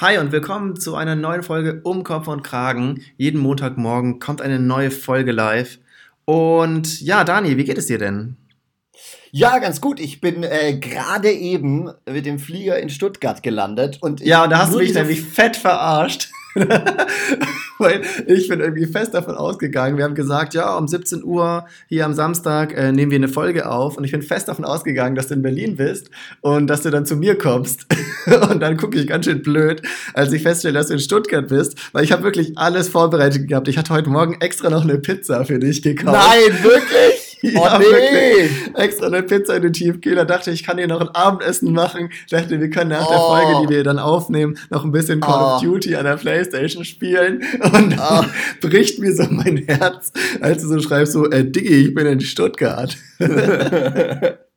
Hi und willkommen zu einer neuen Folge Um Kopf und Kragen. Jeden Montagmorgen kommt eine neue Folge live. Und ja, Dani, wie geht es dir denn? Ja, ganz gut. Ich bin äh, gerade eben mit dem Flieger in Stuttgart gelandet und ja, und da hast du mich nämlich fett verarscht. Weil ich bin irgendwie fest davon ausgegangen. Wir haben gesagt, ja, um 17 Uhr hier am Samstag äh, nehmen wir eine Folge auf. Und ich bin fest davon ausgegangen, dass du in Berlin bist und dass du dann zu mir kommst. und dann gucke ich ganz schön blöd, als ich feststelle, dass du in Stuttgart bist. Weil ich habe wirklich alles vorbereitet gehabt. Ich hatte heute Morgen extra noch eine Pizza für dich gekauft. Nein, wirklich? Oh ja, nee! Wirklich. Extra eine Pizza in den Tiefkühler. Dachte, ich kann hier noch ein Abendessen machen. Dachte, wir können nach oh. der Folge, die wir dann aufnehmen, noch ein bisschen Call oh. of Duty an der Playstation spielen. Und oh. bricht mir so mein Herz, als du so schreibst, so, äh, Diggi, ich bin in Stuttgart.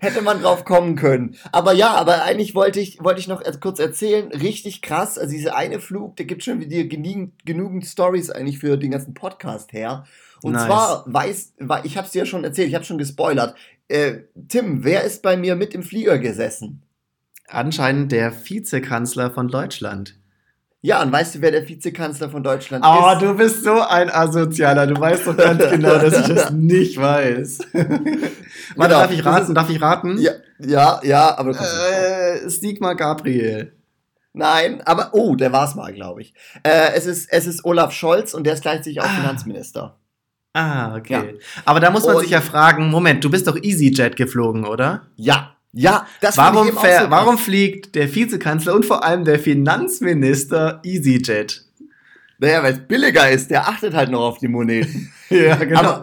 hätte man drauf kommen können. Aber ja, aber eigentlich wollte ich, wollte ich noch kurz erzählen, richtig krass, also diese eine Flug, der gibt schon wieder genügend, genügend Stories eigentlich für den ganzen Podcast her. Und nice. zwar weiß, ich habe es dir ja schon erzählt, ich habe schon gespoilert. Äh, Tim, wer ist bei mir mit im Flieger gesessen? Anscheinend der Vizekanzler von Deutschland. Ja, und weißt du, wer der Vizekanzler von Deutschland oh, ist? Oh, du bist so ein Asozialer. Du weißt doch ganz genau, dass ich das nicht weiß. Warte, genau. darf ich raten? Darf ich raten? Ja, ja, ja aber. Äh, Stigma Gabriel. Nein, aber oh, der war's mal, glaube ich. Äh, es ist es ist Olaf Scholz und der ist gleichzeitig auch ah. Finanzminister. Ah, okay. Ja. Aber da muss man und sich ja fragen, Moment, du bist doch EasyJet geflogen, oder? Ja. Ja, das warum, ich fair, so warum fliegt der Vizekanzler und vor allem der Finanzminister EasyJet? Naja, weil es billiger ist, der achtet halt noch auf die Moneten. ja, genau. Aber,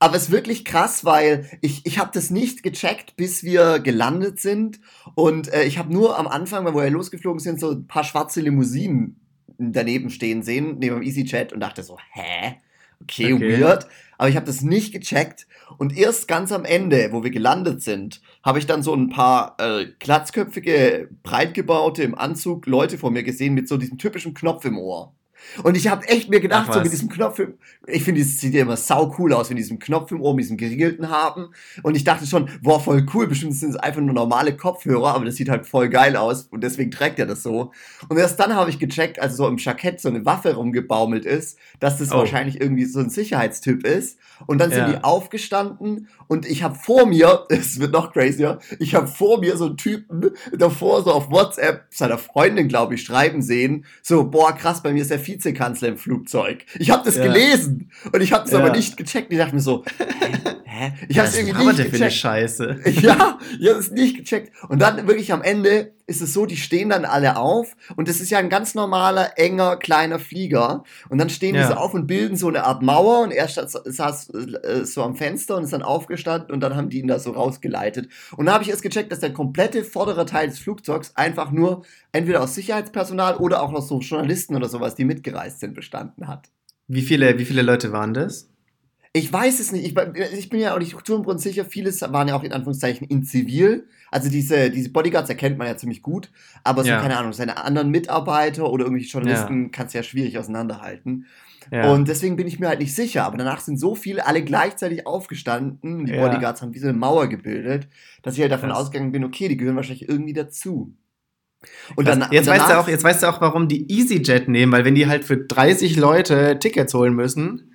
aber es ist wirklich krass, weil ich, ich habe das nicht gecheckt, bis wir gelandet sind. Und äh, ich habe nur am Anfang, wo wir losgeflogen sind, so ein paar schwarze Limousinen daneben stehen sehen, neben dem EasyJet und dachte so, hä? Okay, okay. weird. Aber ich habe das nicht gecheckt. Und erst ganz am Ende, wo wir gelandet sind, habe ich dann so ein paar äh, glatzköpfige, breitgebaute im Anzug Leute vor mir gesehen mit so diesem typischen Knopf im Ohr. Und ich habe echt mir gedacht, Ach, so mit diesem Knopf im, ich finde, es sieht ja immer sau cool aus, mit diesem Knopf im Ohr, mit diesem geriegelten haben. Und ich dachte schon, boah, voll cool, bestimmt sind es einfach nur normale Kopfhörer, aber das sieht halt voll geil aus und deswegen trägt er das so. Und erst dann habe ich gecheckt, als so im Jackett so eine Waffe rumgebaumelt ist, dass das oh. wahrscheinlich irgendwie so ein Sicherheitstyp ist. Und dann sind ja. die aufgestanden und ich habe vor mir, es wird noch crazier, ich habe vor mir so einen Typen davor so auf WhatsApp seiner Freundin, glaube ich, schreiben sehen, so, boah, krass, bei mir ist der Vizekanzler im Flugzeug. Ich habe das ja. gelesen und ich habe es ja. aber nicht gecheckt. Ich dachte mir so, hä? hä? Ich habe es irgendwie nicht gecheckt. Für eine Scheiße. Ja, ich habe es nicht gecheckt. Und dann wirklich am Ende ist es so, die stehen dann alle auf und das ist ja ein ganz normaler, enger, kleiner Flieger. Und dann stehen ja. die so auf und bilden so eine Art Mauer und er saß äh, so am Fenster und ist dann aufgestanden und dann haben die ihn da so rausgeleitet. Und da habe ich erst gecheckt, dass der komplette vordere Teil des Flugzeugs einfach nur entweder aus Sicherheitspersonal oder auch aus so Journalisten oder sowas, die mitgereist sind, bestanden hat. Wie viele, wie viele Leute waren das? Ich weiß es nicht. Ich, ich bin ja auch nicht zu sicher. Vieles waren ja auch in Anführungszeichen in Zivil. Also diese, diese Bodyguards erkennt man ja ziemlich gut. Aber so, ja. keine Ahnung, seine anderen Mitarbeiter oder irgendwelche Journalisten ja. kannst du ja schwierig auseinanderhalten. Ja. Und deswegen bin ich mir halt nicht sicher. Aber danach sind so viele alle gleichzeitig aufgestanden. Die Bodyguards haben wie so eine Mauer gebildet, dass ich halt davon Krass. ausgegangen bin, okay, die gehören wahrscheinlich irgendwie dazu. Und dann, jetzt, danach, weißt du auch, jetzt weißt du auch, warum die EasyJet nehmen, weil wenn die halt für 30 Leute Tickets holen müssen,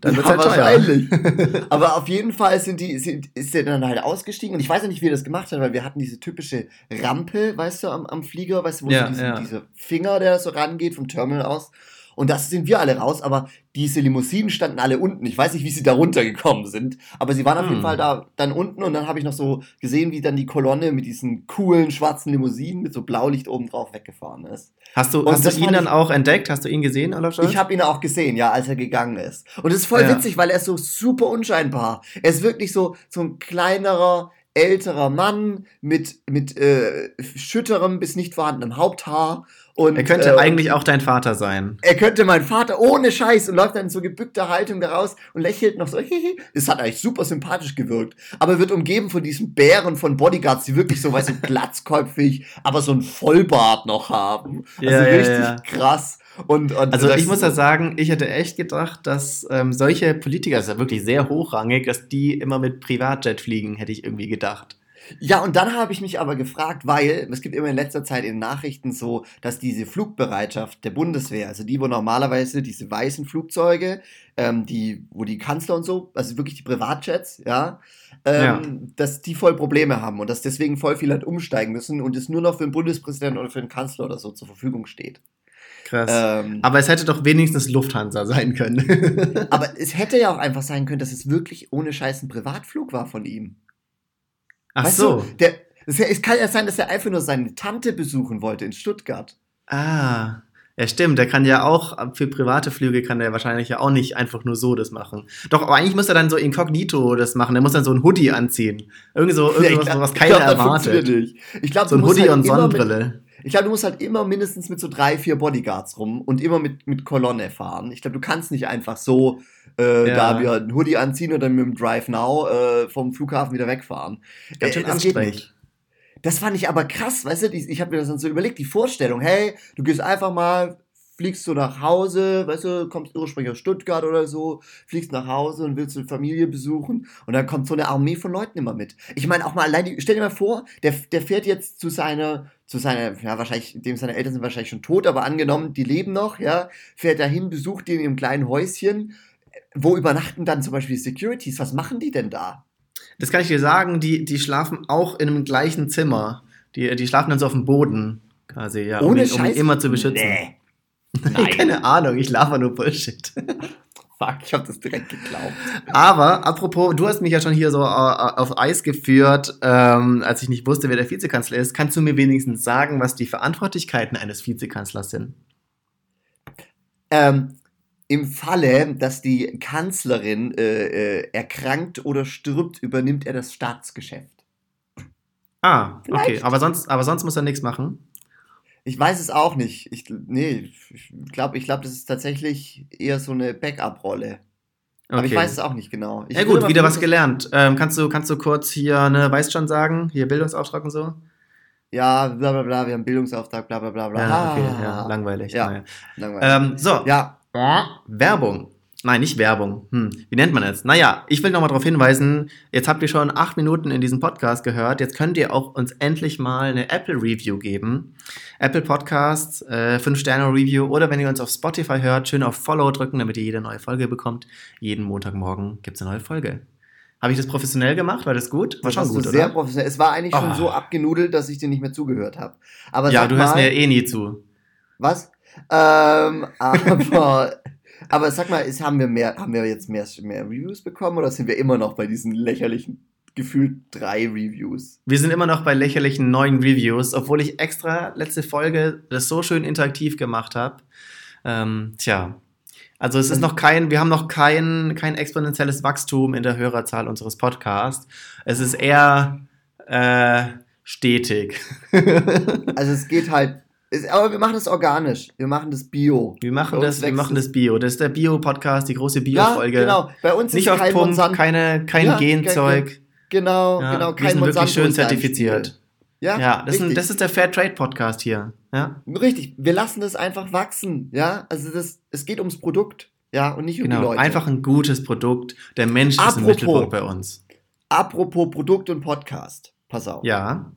dann wird ja, halt wahrscheinlich. Aber auf jeden Fall sind die, sind, ist der dann halt ausgestiegen und ich weiß ja nicht, wie er das gemacht hat, weil wir hatten diese typische Rampe, weißt du, am, am Flieger, weißt du, wo ja, so diese, ja. diese Finger, der so rangeht vom Terminal aus. Und das sind wir alle raus, aber diese Limousinen standen alle unten. Ich weiß nicht, wie sie da runtergekommen sind, aber sie waren auf jeden hm. Fall da dann unten und dann habe ich noch so gesehen, wie dann die Kolonne mit diesen coolen schwarzen Limousinen mit so Blaulicht oben drauf weggefahren ist. Hast du, hast du ihn dann auch entdeckt? Hast du ihn gesehen, Olaf Scholz? Ich habe ihn auch gesehen, ja, als er gegangen ist. Und es ist voll ja. witzig, weil er ist so super unscheinbar. Er ist wirklich so, so ein kleinerer, älterer Mann mit, mit äh, schütterem bis nicht vorhandenem Haupthaar und, er könnte äh, eigentlich auch dein Vater sein. Er könnte mein Vater ohne Scheiß und läuft dann in so gebückter Haltung da raus und lächelt noch so. Es hat eigentlich super sympathisch gewirkt. Aber wird umgeben von diesen Bären von Bodyguards, die wirklich so, weißt du, glatzköpfig, aber so ein Vollbart noch haben. Also ja, richtig ja. krass. Und, und also ich muss ja sagen, ich hätte echt gedacht, dass ähm, solche Politiker, das ist ja wirklich sehr hochrangig, dass die immer mit Privatjet fliegen, hätte ich irgendwie gedacht. Ja, und dann habe ich mich aber gefragt, weil es gibt immer in letzter Zeit in Nachrichten so, dass diese Flugbereitschaft der Bundeswehr, also die, wo normalerweise diese weißen Flugzeuge, ähm, die, wo die Kanzler und so, also wirklich die Privatjets, ja, ähm, ja. dass die voll Probleme haben und dass deswegen voll viele halt umsteigen müssen und es nur noch für den Bundespräsidenten oder für den Kanzler oder so zur Verfügung steht. Krass. Ähm, aber es hätte doch wenigstens Lufthansa sein können. aber es hätte ja auch einfach sein können, dass es wirklich ohne Scheiß ein Privatflug war von ihm. Ach weißt so. Du, der, es kann ja sein, dass er einfach nur seine Tante besuchen wollte in Stuttgart. Ah. Ja, stimmt. Der kann ja auch, für private Flüge kann der wahrscheinlich ja auch nicht einfach nur so das machen. Doch, aber eigentlich muss er dann so inkognito das machen. Der muss dann so ein Hoodie anziehen. Irgendwie so, irgendwas, ja, was keiner glaub, erwartet. Ich glaube, so ein Hoodie halt und Sonnenbrille. Ich glaube, du musst halt immer mindestens mit so drei, vier Bodyguards rum und immer mit, mit Kolonne fahren. Ich glaube, du kannst nicht einfach so äh, ja. da wir einen Hoodie anziehen und dann mit dem Drive Now äh, vom Flughafen wieder wegfahren. Ganz schön äh, anstrengend. Das fand ich aber krass, weißt du, ich habe mir das dann so überlegt, die Vorstellung, hey, du gehst einfach mal, fliegst du nach Hause, weißt du, kommst ursprünglich aus Stuttgart oder so, fliegst nach Hause und willst eine Familie besuchen und dann kommt so eine Armee von Leuten immer mit. Ich meine auch mal allein, stell dir mal vor, der, der fährt jetzt zu seiner, zu seiner, ja wahrscheinlich, dem seine Eltern sind wahrscheinlich schon tot, aber angenommen, die leben noch, ja, fährt dahin, besucht die in ihrem kleinen Häuschen, wo übernachten dann zum Beispiel Securities? Was machen die denn da? Das kann ich dir sagen, die, die schlafen auch in einem gleichen Zimmer. Die, die schlafen dann so auf dem Boden, quasi, ja, Ohne um, ihn, um ihn immer zu beschützen. Nee. Nein. Keine Ahnung, ich laber nur Bullshit. Fuck, ich hab das direkt geglaubt. Aber, apropos, du hast mich ja schon hier so äh, auf Eis geführt, ähm, als ich nicht wusste, wer der Vizekanzler ist. Kannst du mir wenigstens sagen, was die Verantwortlichkeiten eines Vizekanzlers sind? Ähm, im Falle, dass die Kanzlerin äh, äh, erkrankt oder stirbt, übernimmt er das Staatsgeschäft. Ah, Vielleicht. okay. Aber sonst, aber sonst muss er nichts machen? Ich weiß es auch nicht. Ich, nee, ich glaube, ich glaub, das ist tatsächlich eher so eine Backup-Rolle. Okay. Aber ich weiß es auch nicht genau. Ich ja gut, wieder was gelernt. Ähm, kannst, du, kannst du kurz hier, ne, weißt schon sagen, hier Bildungsauftrag und so? Ja, bla bla bla, wir haben Bildungsauftrag, bla bla bla bla. Ja, okay, ja, langweilig. Ja, naja. langweilig. Ähm, so, ja. Werbung. Nein, nicht Werbung. Hm, wie nennt man es? Naja, ich will nochmal darauf hinweisen, jetzt habt ihr schon acht Minuten in diesem Podcast gehört. Jetzt könnt ihr auch uns endlich mal eine Apple-Review geben. Apple Podcasts, äh, 5-Sterne-Review oder wenn ihr uns auf Spotify hört, schön auf Follow drücken, damit ihr jede neue Folge bekommt. Jeden Montagmorgen gibt es eine neue Folge. Habe ich das professionell gemacht? War das gut? War das schon gut, sehr oder? professionell. Es war eigentlich oh. schon so abgenudelt, dass ich dir nicht mehr zugehört habe. ja, du hörst mir eh nie zu. Was? Ähm, aber, aber sag mal, ist, haben wir mehr, haben wir jetzt mehr, mehr Reviews bekommen oder sind wir immer noch bei diesen lächerlichen gefühlt drei Reviews. Wir sind immer noch bei lächerlichen neuen Reviews, obwohl ich extra letzte Folge das so schön interaktiv gemacht habe. Ähm, tja. Also es ist noch kein, wir haben noch kein, kein exponentielles Wachstum in der Hörerzahl unseres Podcasts. Es ist eher äh, stetig. also es geht halt aber wir machen das organisch. Wir machen das Bio. Wir machen, das, wir machen das Bio. Das ist der Bio-Podcast, die große Bio-Folge. Ja, genau. Bei uns Nicht ist auf kein Pump, keine, kein ja, Genzeug. Genau, ja, genau. Kein wir sind wirklich schön zertifiziert. Ja, ja das, ist, das ist der Fair Trade Podcast hier. Ja? Richtig. Wir lassen das einfach wachsen. Ja, also das, es geht ums Produkt. Ja, und nicht genau, um die Leute. Einfach ein gutes Produkt. Der Mensch apropos, ist im Mittelpunkt bei uns. Apropos Produkt und Podcast. Pass auf. Ja.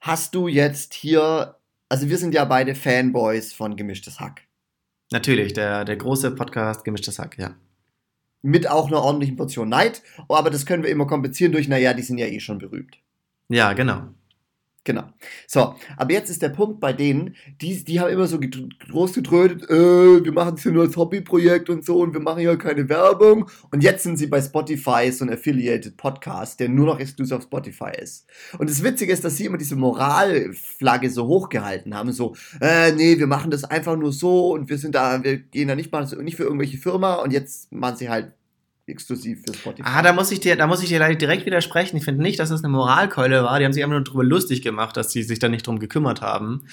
Hast du jetzt hier also wir sind ja beide Fanboys von Gemischtes Hack. Natürlich, der, der große Podcast Gemischtes Hack, ja. Mit auch einer ordentlichen Portion Neid, aber das können wir immer kompensieren durch, naja, die sind ja eh schon berühmt. Ja, genau. Genau. So, aber jetzt ist der Punkt bei denen, die, die haben immer so groß getrödet, äh, wir machen es hier nur als Hobbyprojekt und so und wir machen ja keine Werbung. Und jetzt sind sie bei Spotify, so ein Affiliated Podcast, der nur noch exklusiv auf Spotify ist. Und das Witzige ist, dass sie immer diese Moralflagge so hochgehalten haben, so, äh, nee, wir machen das einfach nur so und wir sind da, wir gehen da nicht mal, nicht für irgendwelche Firma und jetzt machen sie halt exklusiv für Spotify. Ah, da muss ich dir, da muss ich dir direkt widersprechen. Ich finde nicht, dass das eine Moralkeule war. Die haben sich einfach nur darüber lustig gemacht, dass sie sich da nicht drum gekümmert haben.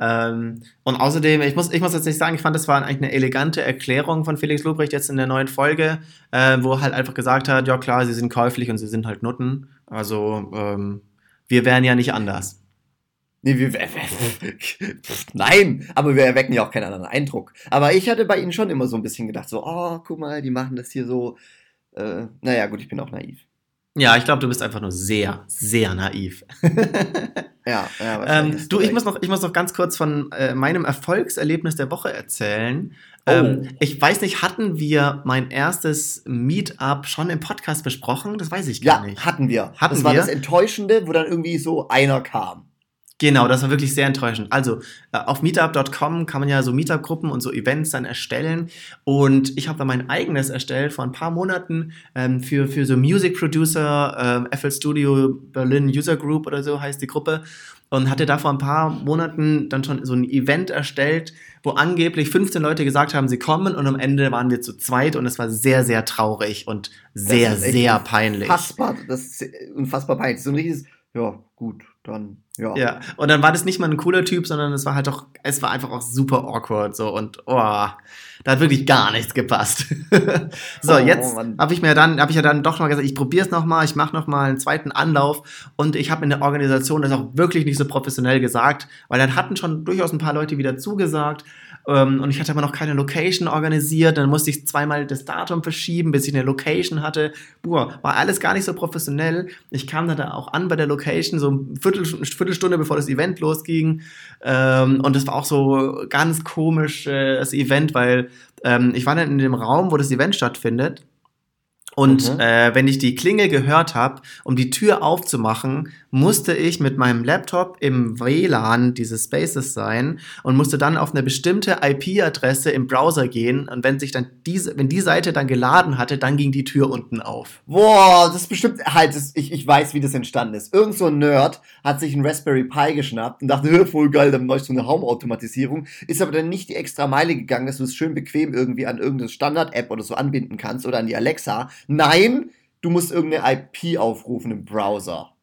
Ähm, und außerdem, ich muss, ich muss jetzt nicht sagen, ich fand, das war eigentlich eine elegante Erklärung von Felix Lobrecht jetzt in der neuen Folge, äh, wo er halt einfach gesagt hat, ja klar, sie sind käuflich und sie sind halt Nutten. Also, ähm, wir wären ja nicht anders. Nee, wir, nein, aber wir erwecken ja auch keinen anderen Eindruck. Aber ich hatte bei ihnen schon immer so ein bisschen gedacht, so, oh, guck mal, die machen das hier so. Äh, naja, gut, ich bin auch naiv. Ja, ich glaube, du bist einfach nur sehr, sehr naiv. Ja, ja ähm, du, ich muss, noch, ich muss noch ganz kurz von äh, meinem Erfolgserlebnis der Woche erzählen. Oh. Ähm, ich weiß nicht, hatten wir mein erstes Meetup schon im Podcast besprochen? Das weiß ich gar Ja, nicht. hatten wir. Hatten das war wir? das Enttäuschende, wo dann irgendwie so einer kam. Genau, das war wirklich sehr enttäuschend. Also äh, auf meetup.com kann man ja so Meetup-Gruppen und so Events dann erstellen. Und ich habe da mein eigenes erstellt vor ein paar Monaten ähm, für, für so Music Producer, ähm, FL Studio Berlin User Group oder so heißt die Gruppe. Und hatte da vor ein paar Monaten dann schon so ein Event erstellt, wo angeblich 15 Leute gesagt haben, sie kommen und am Ende waren wir zu zweit und es war sehr, sehr traurig und sehr, sehr peinlich. Unfassbar, das ist unfassbar peinlich. So ein richtiges, ja, gut, dann, ja. Ja, und dann war das nicht mal ein cooler Typ, sondern es war halt doch, es war einfach auch super awkward so und oh, da hat wirklich gar nichts gepasst. so, Oh, jetzt Mann. habe ich mir dann, habe ich ja dann doch mal gesagt, ich probiere es nochmal, ich mache nochmal einen zweiten Anlauf und ich habe in der Organisation das auch wirklich nicht so professionell gesagt, weil dann hatten schon durchaus ein paar Leute wieder zugesagt ähm, und ich hatte aber noch keine Location organisiert, dann musste ich zweimal das Datum verschieben, bis ich eine Location hatte. Boah, war alles gar nicht so professionell. Ich kam dann da auch an bei der Location, so eine Viertel, Viertelstunde bevor das Event losging. Ähm, und das war auch so ganz komisch, äh, das Event, weil ähm, ich war dann in dem Raum, wo das Event stattfindet. Und Mhm. äh, wenn ich die Klingel gehört habe, um die Tür aufzumachen, musste ich mit meinem Laptop im WLAN dieses Spaces sein und musste dann auf eine bestimmte IP-Adresse im Browser gehen. Und wenn sich dann diese, wenn die Seite dann geladen hatte, dann ging die Tür unten auf. Boah, das ist bestimmt, halt, das, ich, ich weiß, wie das entstanden ist. Irgend so ein Nerd hat sich einen Raspberry Pi geschnappt und dachte, "Hö, voll geil, dann mache ich so eine Home-Automatisierung. Ist aber dann nicht die extra Meile gegangen, dass du es schön bequem irgendwie an irgendeine Standard-App oder so anbinden kannst oder an die Alexa. Nein, du musst irgendeine IP aufrufen im Browser.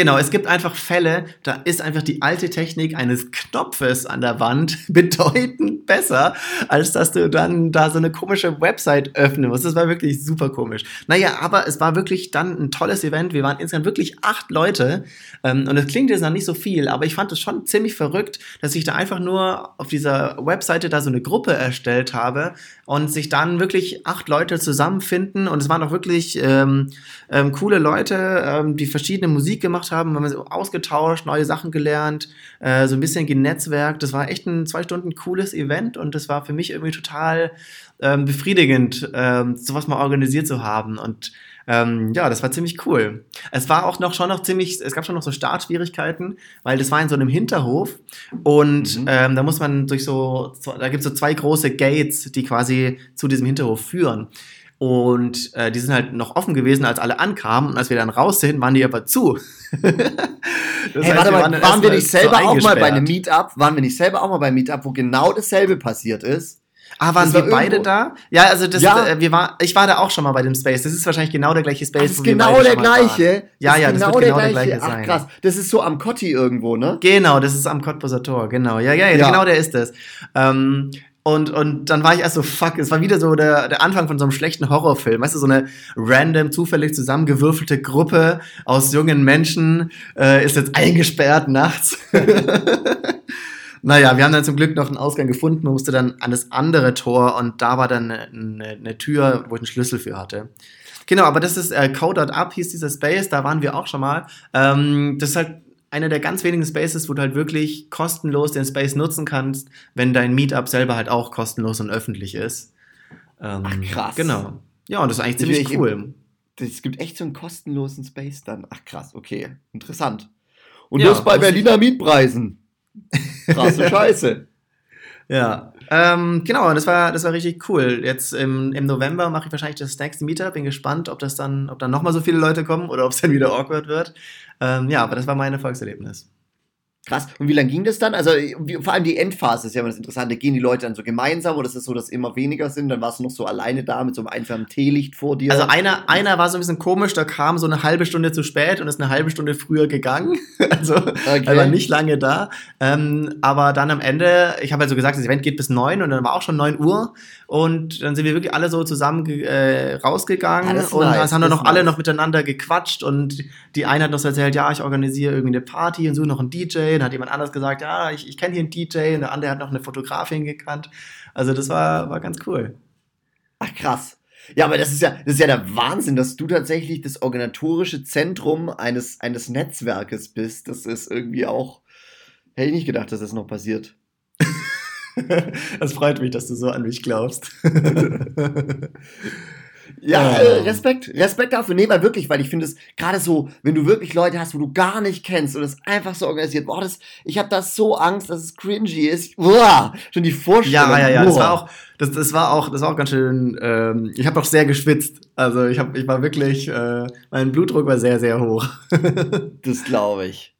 Genau, es gibt einfach Fälle, da ist einfach die alte Technik eines Knopfes an der Wand bedeutend besser, als dass du dann da so eine komische Website öffnen musst. Das war wirklich super komisch. Naja, aber es war wirklich dann ein tolles Event. Wir waren insgesamt wirklich acht Leute ähm, und es klingt jetzt noch nicht so viel, aber ich fand es schon ziemlich verrückt, dass ich da einfach nur auf dieser Webseite da so eine Gruppe erstellt habe und sich dann wirklich acht Leute zusammenfinden und es waren auch wirklich ähm, ähm, coole Leute, ähm, die verschiedene Musik gemacht haben, haben wir so ausgetauscht, neue Sachen gelernt, äh, so ein bisschen genetzwerkt. Das war echt ein zwei Stunden cooles Event und das war für mich irgendwie total ähm, befriedigend, ähm, sowas mal organisiert zu haben und ähm, ja, das war ziemlich cool. Es war auch noch schon noch ziemlich, es gab schon noch so Startschwierigkeiten, weil das war in so einem Hinterhof und Mhm. ähm, da muss man durch so, so da gibt es so zwei große Gates, die quasi zu diesem Hinterhof führen. Und äh, die sind halt noch offen gewesen, als alle ankamen. Und als wir dann raus sind, waren die aber zu. das hey, warte mal, waren, erst wir nicht selber auch mal bei einem. Meetup? Waren wir nicht selber auch mal bei einem Meetup, wo genau dasselbe passiert ist? Ah, waren Das wir beide irgendwo- da? Ja, also das, Ja. Äh, wir war, ich war da auch schon mal bei dem Space. Das ist wahrscheinlich genau der gleiche Space. Das ist wo wir genau beide der waren. gleiche. Ja, ja, das wird genau der gleiche Ach sein. krass, das ist so am Kotti irgendwo, ne? Genau, das ist am Cottbuser Tor, genau. Ja, ja, ja, Ja. genau der ist es. Ähm, und, und dann war ich erst so, fuck, es war wieder so der, der Anfang von so einem schlechten Horrorfilm. Weißt du, so eine random, zufällig zusammengewürfelte Gruppe aus jungen Menschen äh, ist jetzt eingesperrt nachts. naja, wir haben dann zum Glück noch einen Ausgang gefunden. Man musste dann an das andere Tor und da war dann eine, eine, Tür, wo ich einen Schlüssel für hatte. Genau, aber das ist äh, Code.up, hieß dieser Space, da waren wir auch schon mal. Ähm, das ist halt einer der ganz wenigen Spaces, wo du halt wirklich kostenlos den Space nutzen kannst, wenn dein Meetup selber halt auch kostenlos und öffentlich ist. Ähm, Ach, krass. Genau. Ja, und das ist eigentlich ziemlich ich- cool. Es gibt echt so einen kostenlosen Space dann. Ach krass, okay. Interessant. Und Ja, das bei ich- Berliner Mietpreisen. Krasse Scheiße. Ja. Ähm, genau, das war, das war richtig cool. Jetzt im, im November mache ich wahrscheinlich das nächste Meetup. Bin gespannt, ob das dann, ob dann nochmal so viele Leute kommen oder ob es dann wieder awkward wird. Ähm, ja, aber das war mein Erfolgserlebnis. Krass. Und wie lange ging das dann? Also wie, vor allem die Endphase ist ja immer das Interessante. Gehen die Leute dann so gemeinsam oder ist es so, dass immer weniger sind? Dann warst du noch so alleine da mit so einem einfachen Teelicht vor dir. Also einer, einer war so ein bisschen komisch, der kam so eine halbe Stunde zu spät und ist eine halbe Stunde früher gegangen. Also Okay. er war nicht lange da. Ähm, aber dann am Ende, ich habe halt so gesagt, das Event geht bis neun und dann war auch schon neun Uhr. Und dann sind wir wirklich alle so zusammen äh, rausgegangen das ist und nice, dann haben wir das noch ist alle nice. noch miteinander gequatscht und die eine hat noch so erzählt, ja, ich organisiere irgendwie eine Party und suche noch einen DJ. Und dann hat jemand anders gesagt, ja, ich, ich kenne hier einen DJ und der andere hat noch eine Fotografin gekannt. Also das war, war ganz cool. Ach krass. Ja, aber das ist ja, das ist ja der Wahnsinn, dass du tatsächlich das organisatorische Zentrum eines, eines Netzwerkes bist. Das ist irgendwie auch, hätte ich nicht gedacht, dass das noch passiert. Das freut mich, dass du so an mich glaubst. Ja, äh, Respekt, Respekt dafür. Nee, weil wirklich, weil ich finde es gerade so, wenn du wirklich Leute hast, wo du gar nicht kennst und es einfach so organisiert, boah, das, ich habe da so Angst, dass es cringy ist. Boah, schon die Vorstellung. Ja, ja, ja, boah. das war auch, das, das war auch, das war auch ganz schön. Ähm, ich habe auch sehr geschwitzt. Also ich habe, ich war wirklich, äh, mein Blutdruck war sehr, sehr hoch. das glaube ich.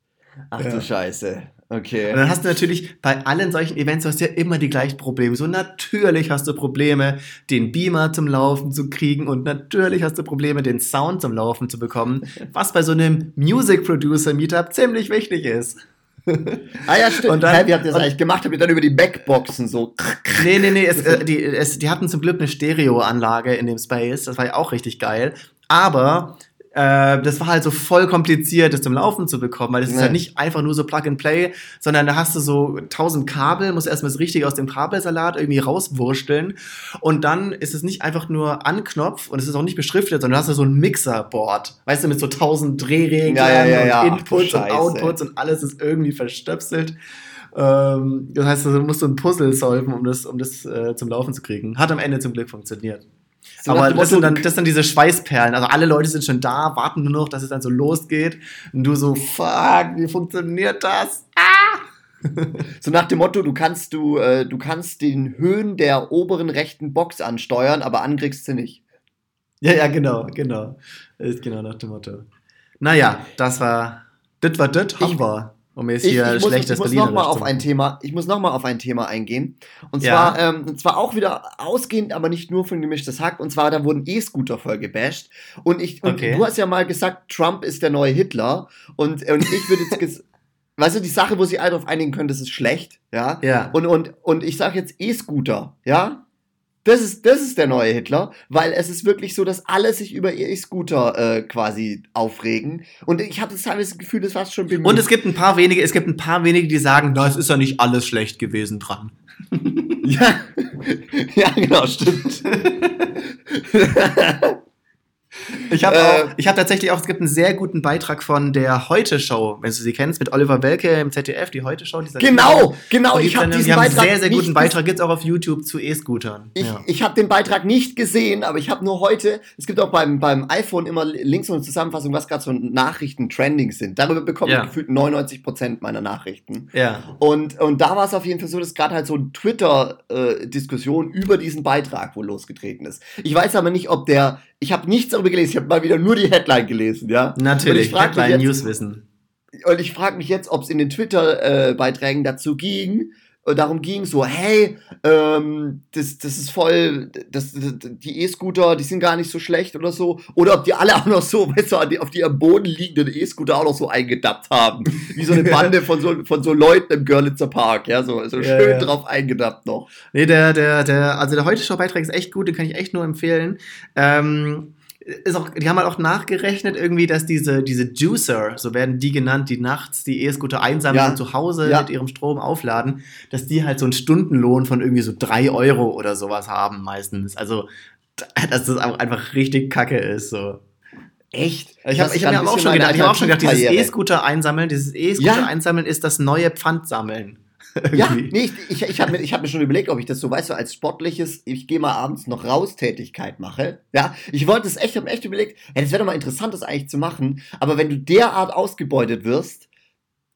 Ach Ja. du Scheiße. Okay. Und dann hast du natürlich bei allen solchen Events, du hast ja immer die gleichen Probleme. So natürlich hast du Probleme, den Beamer zum Laufen zu kriegen und natürlich hast du Probleme, den Sound zum Laufen zu bekommen, was bei so einem Music Producer Meetup ziemlich wichtig ist. Ah ja, stimmt. Und dann- Hä, wie habt ihr das und- eigentlich gemacht? Habt ihr dann über die Backboxen so. Nee, nee, nee, es, äh, die, es, die hatten zum Glück eine Stereoanlage in dem Space, das war ja auch richtig geil. Aber äh, das war halt so voll kompliziert, das zum Laufen zu bekommen, weil es ist Nee. halt nicht einfach nur so Plug and Play, sondern da hast du so tausend Kabel, musst erstmal das Richtige aus dem Kabelsalat irgendwie rauswursteln und dann ist es nicht einfach nur Anknopf und es ist auch nicht beschriftet, sondern du hast da so ein Mixerboard, weißt du, mit so tausend Drehreglern Ja, ja, ja, und du Inputs und Scheiße. Outputs und alles ist irgendwie verstöpselt. Ähm, das heißt, du musst so ein Puzzle solven, um das, um das äh, zum Laufen zu kriegen. Hat am Ende zum Glück funktioniert. So Aber das sind, dann, das sind diese Schweißperlen. Also alle Leute sind schon da, warten nur noch, dass es dann so losgeht. Und du so, fuck, wie funktioniert das? So nach dem Motto, du kannst du, äh, du kannst den Höhen der oberen rechten Box ansteuern, aber ankriegst sie nicht. Ja, ja, genau, genau. Ist genau nach dem Motto. Naja, das war, das war das, haben wir. Um jetzt Ich, hier ich muss, schlechtes ich muss noch mal auf ein. Thema, ich muss noch mal auf ein Thema eingehen. Und Ja. zwar, ähm, und zwar auch wieder ausgehend, aber nicht nur von gemischtes Hack. Und zwar, da wurden E-Scooter voll gebasht. Und ich, und Okay. du hast ja mal gesagt, Trump ist der neue Hitler. Und, und ich würde jetzt, weißt du, die Sache, wo sich alle darauf einigen können, das ist schlecht, ja. Ja. Und, und, und ich sage jetzt E-Scooter, ja? Das ist, das ist der neue Hitler, weil es ist wirklich so, dass alle sich über E-Scooter äh, quasi aufregen. Und ich habe das teilweise das Gefühl, das war schon bemüht. Und es gibt ein paar wenige, es gibt ein paar wenige, die sagen, es ist ja nicht alles schlecht gewesen dran. Ja, ja genau, stimmt. Ich habe Äh, auch, ich habe tatsächlich auch, es gibt einen sehr guten Beitrag von der Heute Show, wenn du sie kennst, mit Oliver Welke im ZDF, die Heute Show. genau, genau, Und ich habe diesen die haben einen Beitrag sehr, sehr guten Beitrag, gibt's auch auf YouTube zu E-Scootern. Ich, ja. ich habe den Beitrag nicht gesehen, aber ich habe nur heute, es gibt auch beim, beim iPhone immer links eine Zusammenfassung, was gerade so Nachrichten trending sind. Darüber bekomme Ja. ich gefühlt 99% meiner Nachrichten. ja. Und, und da war es auf jeden Fall so, dass gerade halt so eine Twitter-Diskussion über diesen Beitrag wohl losgetreten ist. Ich weiß aber nicht, ob der, ich habe nichts darüber gelesen, ich habe mal wieder nur die Headline gelesen, ja. Natürlich, ich frag mich Headline jetzt- Newswissen. Und ich frage mich jetzt, ob es in den Twitter-Beiträgen dazu ging, äh, darum ging, so, hey, ähm, das, das ist voll, das, das, die E-Scooter, die sind gar nicht so schlecht oder so. Oder ob die alle auch noch so, weißt du, auf die am Boden liegenden E-Scooter auch noch so eingedappt haben. Wie so eine Bande von so, von so Leuten im Görlitzer Park, ja, so, so Ja, schön ja. drauf eingedappt noch. Nee, der, der, der, also der heute Show-Beitrag ist echt gut, den kann ich echt nur empfehlen. Ähm, ist auch, die haben halt auch nachgerechnet irgendwie, dass diese, diese Juicer, so werden die genannt, die nachts die E-Scooter einsammeln Ja. und zu Hause Ja. mit ihrem Strom aufladen, dass die halt so einen Stundenlohn von irgendwie so drei Euro oder sowas haben meistens. Also, dass das auch einfach richtig kacke ist, so. Echt? Ich habe hab mir auch schon gedacht, ich habe auch schon gedacht, dieses. E-Scooter einsammeln, dieses E-Scooter Ja. einsammeln ist das neue Pfandsammeln. Ja, nee, ich, ich, ich habe mir, ich hab mir schon überlegt, ob ich das so, weißt du, als sportliches, ich gehe mal abends noch raus Tätigkeit mache. Ja, ich wollte es echt, habe mir echt überlegt, ja, das wäre doch mal interessant, das eigentlich zu machen. Aber wenn du derart ausgebeutet wirst,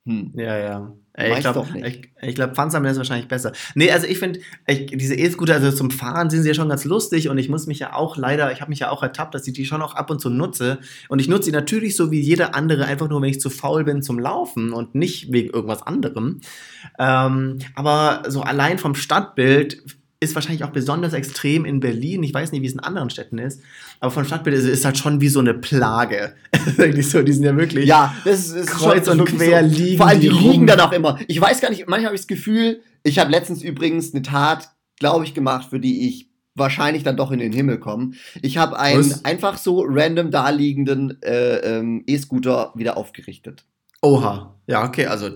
hm, Ja, ja. Ey, ich glaube, ich, ich glaub, Pfandsammeln ist wahrscheinlich besser. Nee, also ich finde, diese E-Scooter, also zum Fahren sind sie ja schon ganz lustig und ich muss mich ja auch leider, ich habe mich ja auch ertappt, dass ich die schon auch ab und zu nutze. Und ich nutze sie natürlich so wie jeder andere, einfach nur, wenn ich zu faul bin zum Laufen und nicht wegen irgendwas anderem. Ähm, aber so allein vom Stadtbild ist wahrscheinlich auch besonders extrem in Berlin. Ich weiß nicht, wie es in anderen Städten ist, aber vom Stadtbild ist es halt schon wie so eine Plage. So, die sind ja wirklich. ja, das ist, Kreuz und quer liegen Vor allem, die, die rum. liegen dann auch immer. Ich weiß gar nicht, manchmal habe ich das Gefühl, ich habe letztens übrigens eine Tat, glaube ich, gemacht, für die ich wahrscheinlich dann doch in den Himmel komme. Ich habe einen Was? einfach so random daliegenden äh, ähm, E-Scooter wieder aufgerichtet. Oha. Ja, okay, also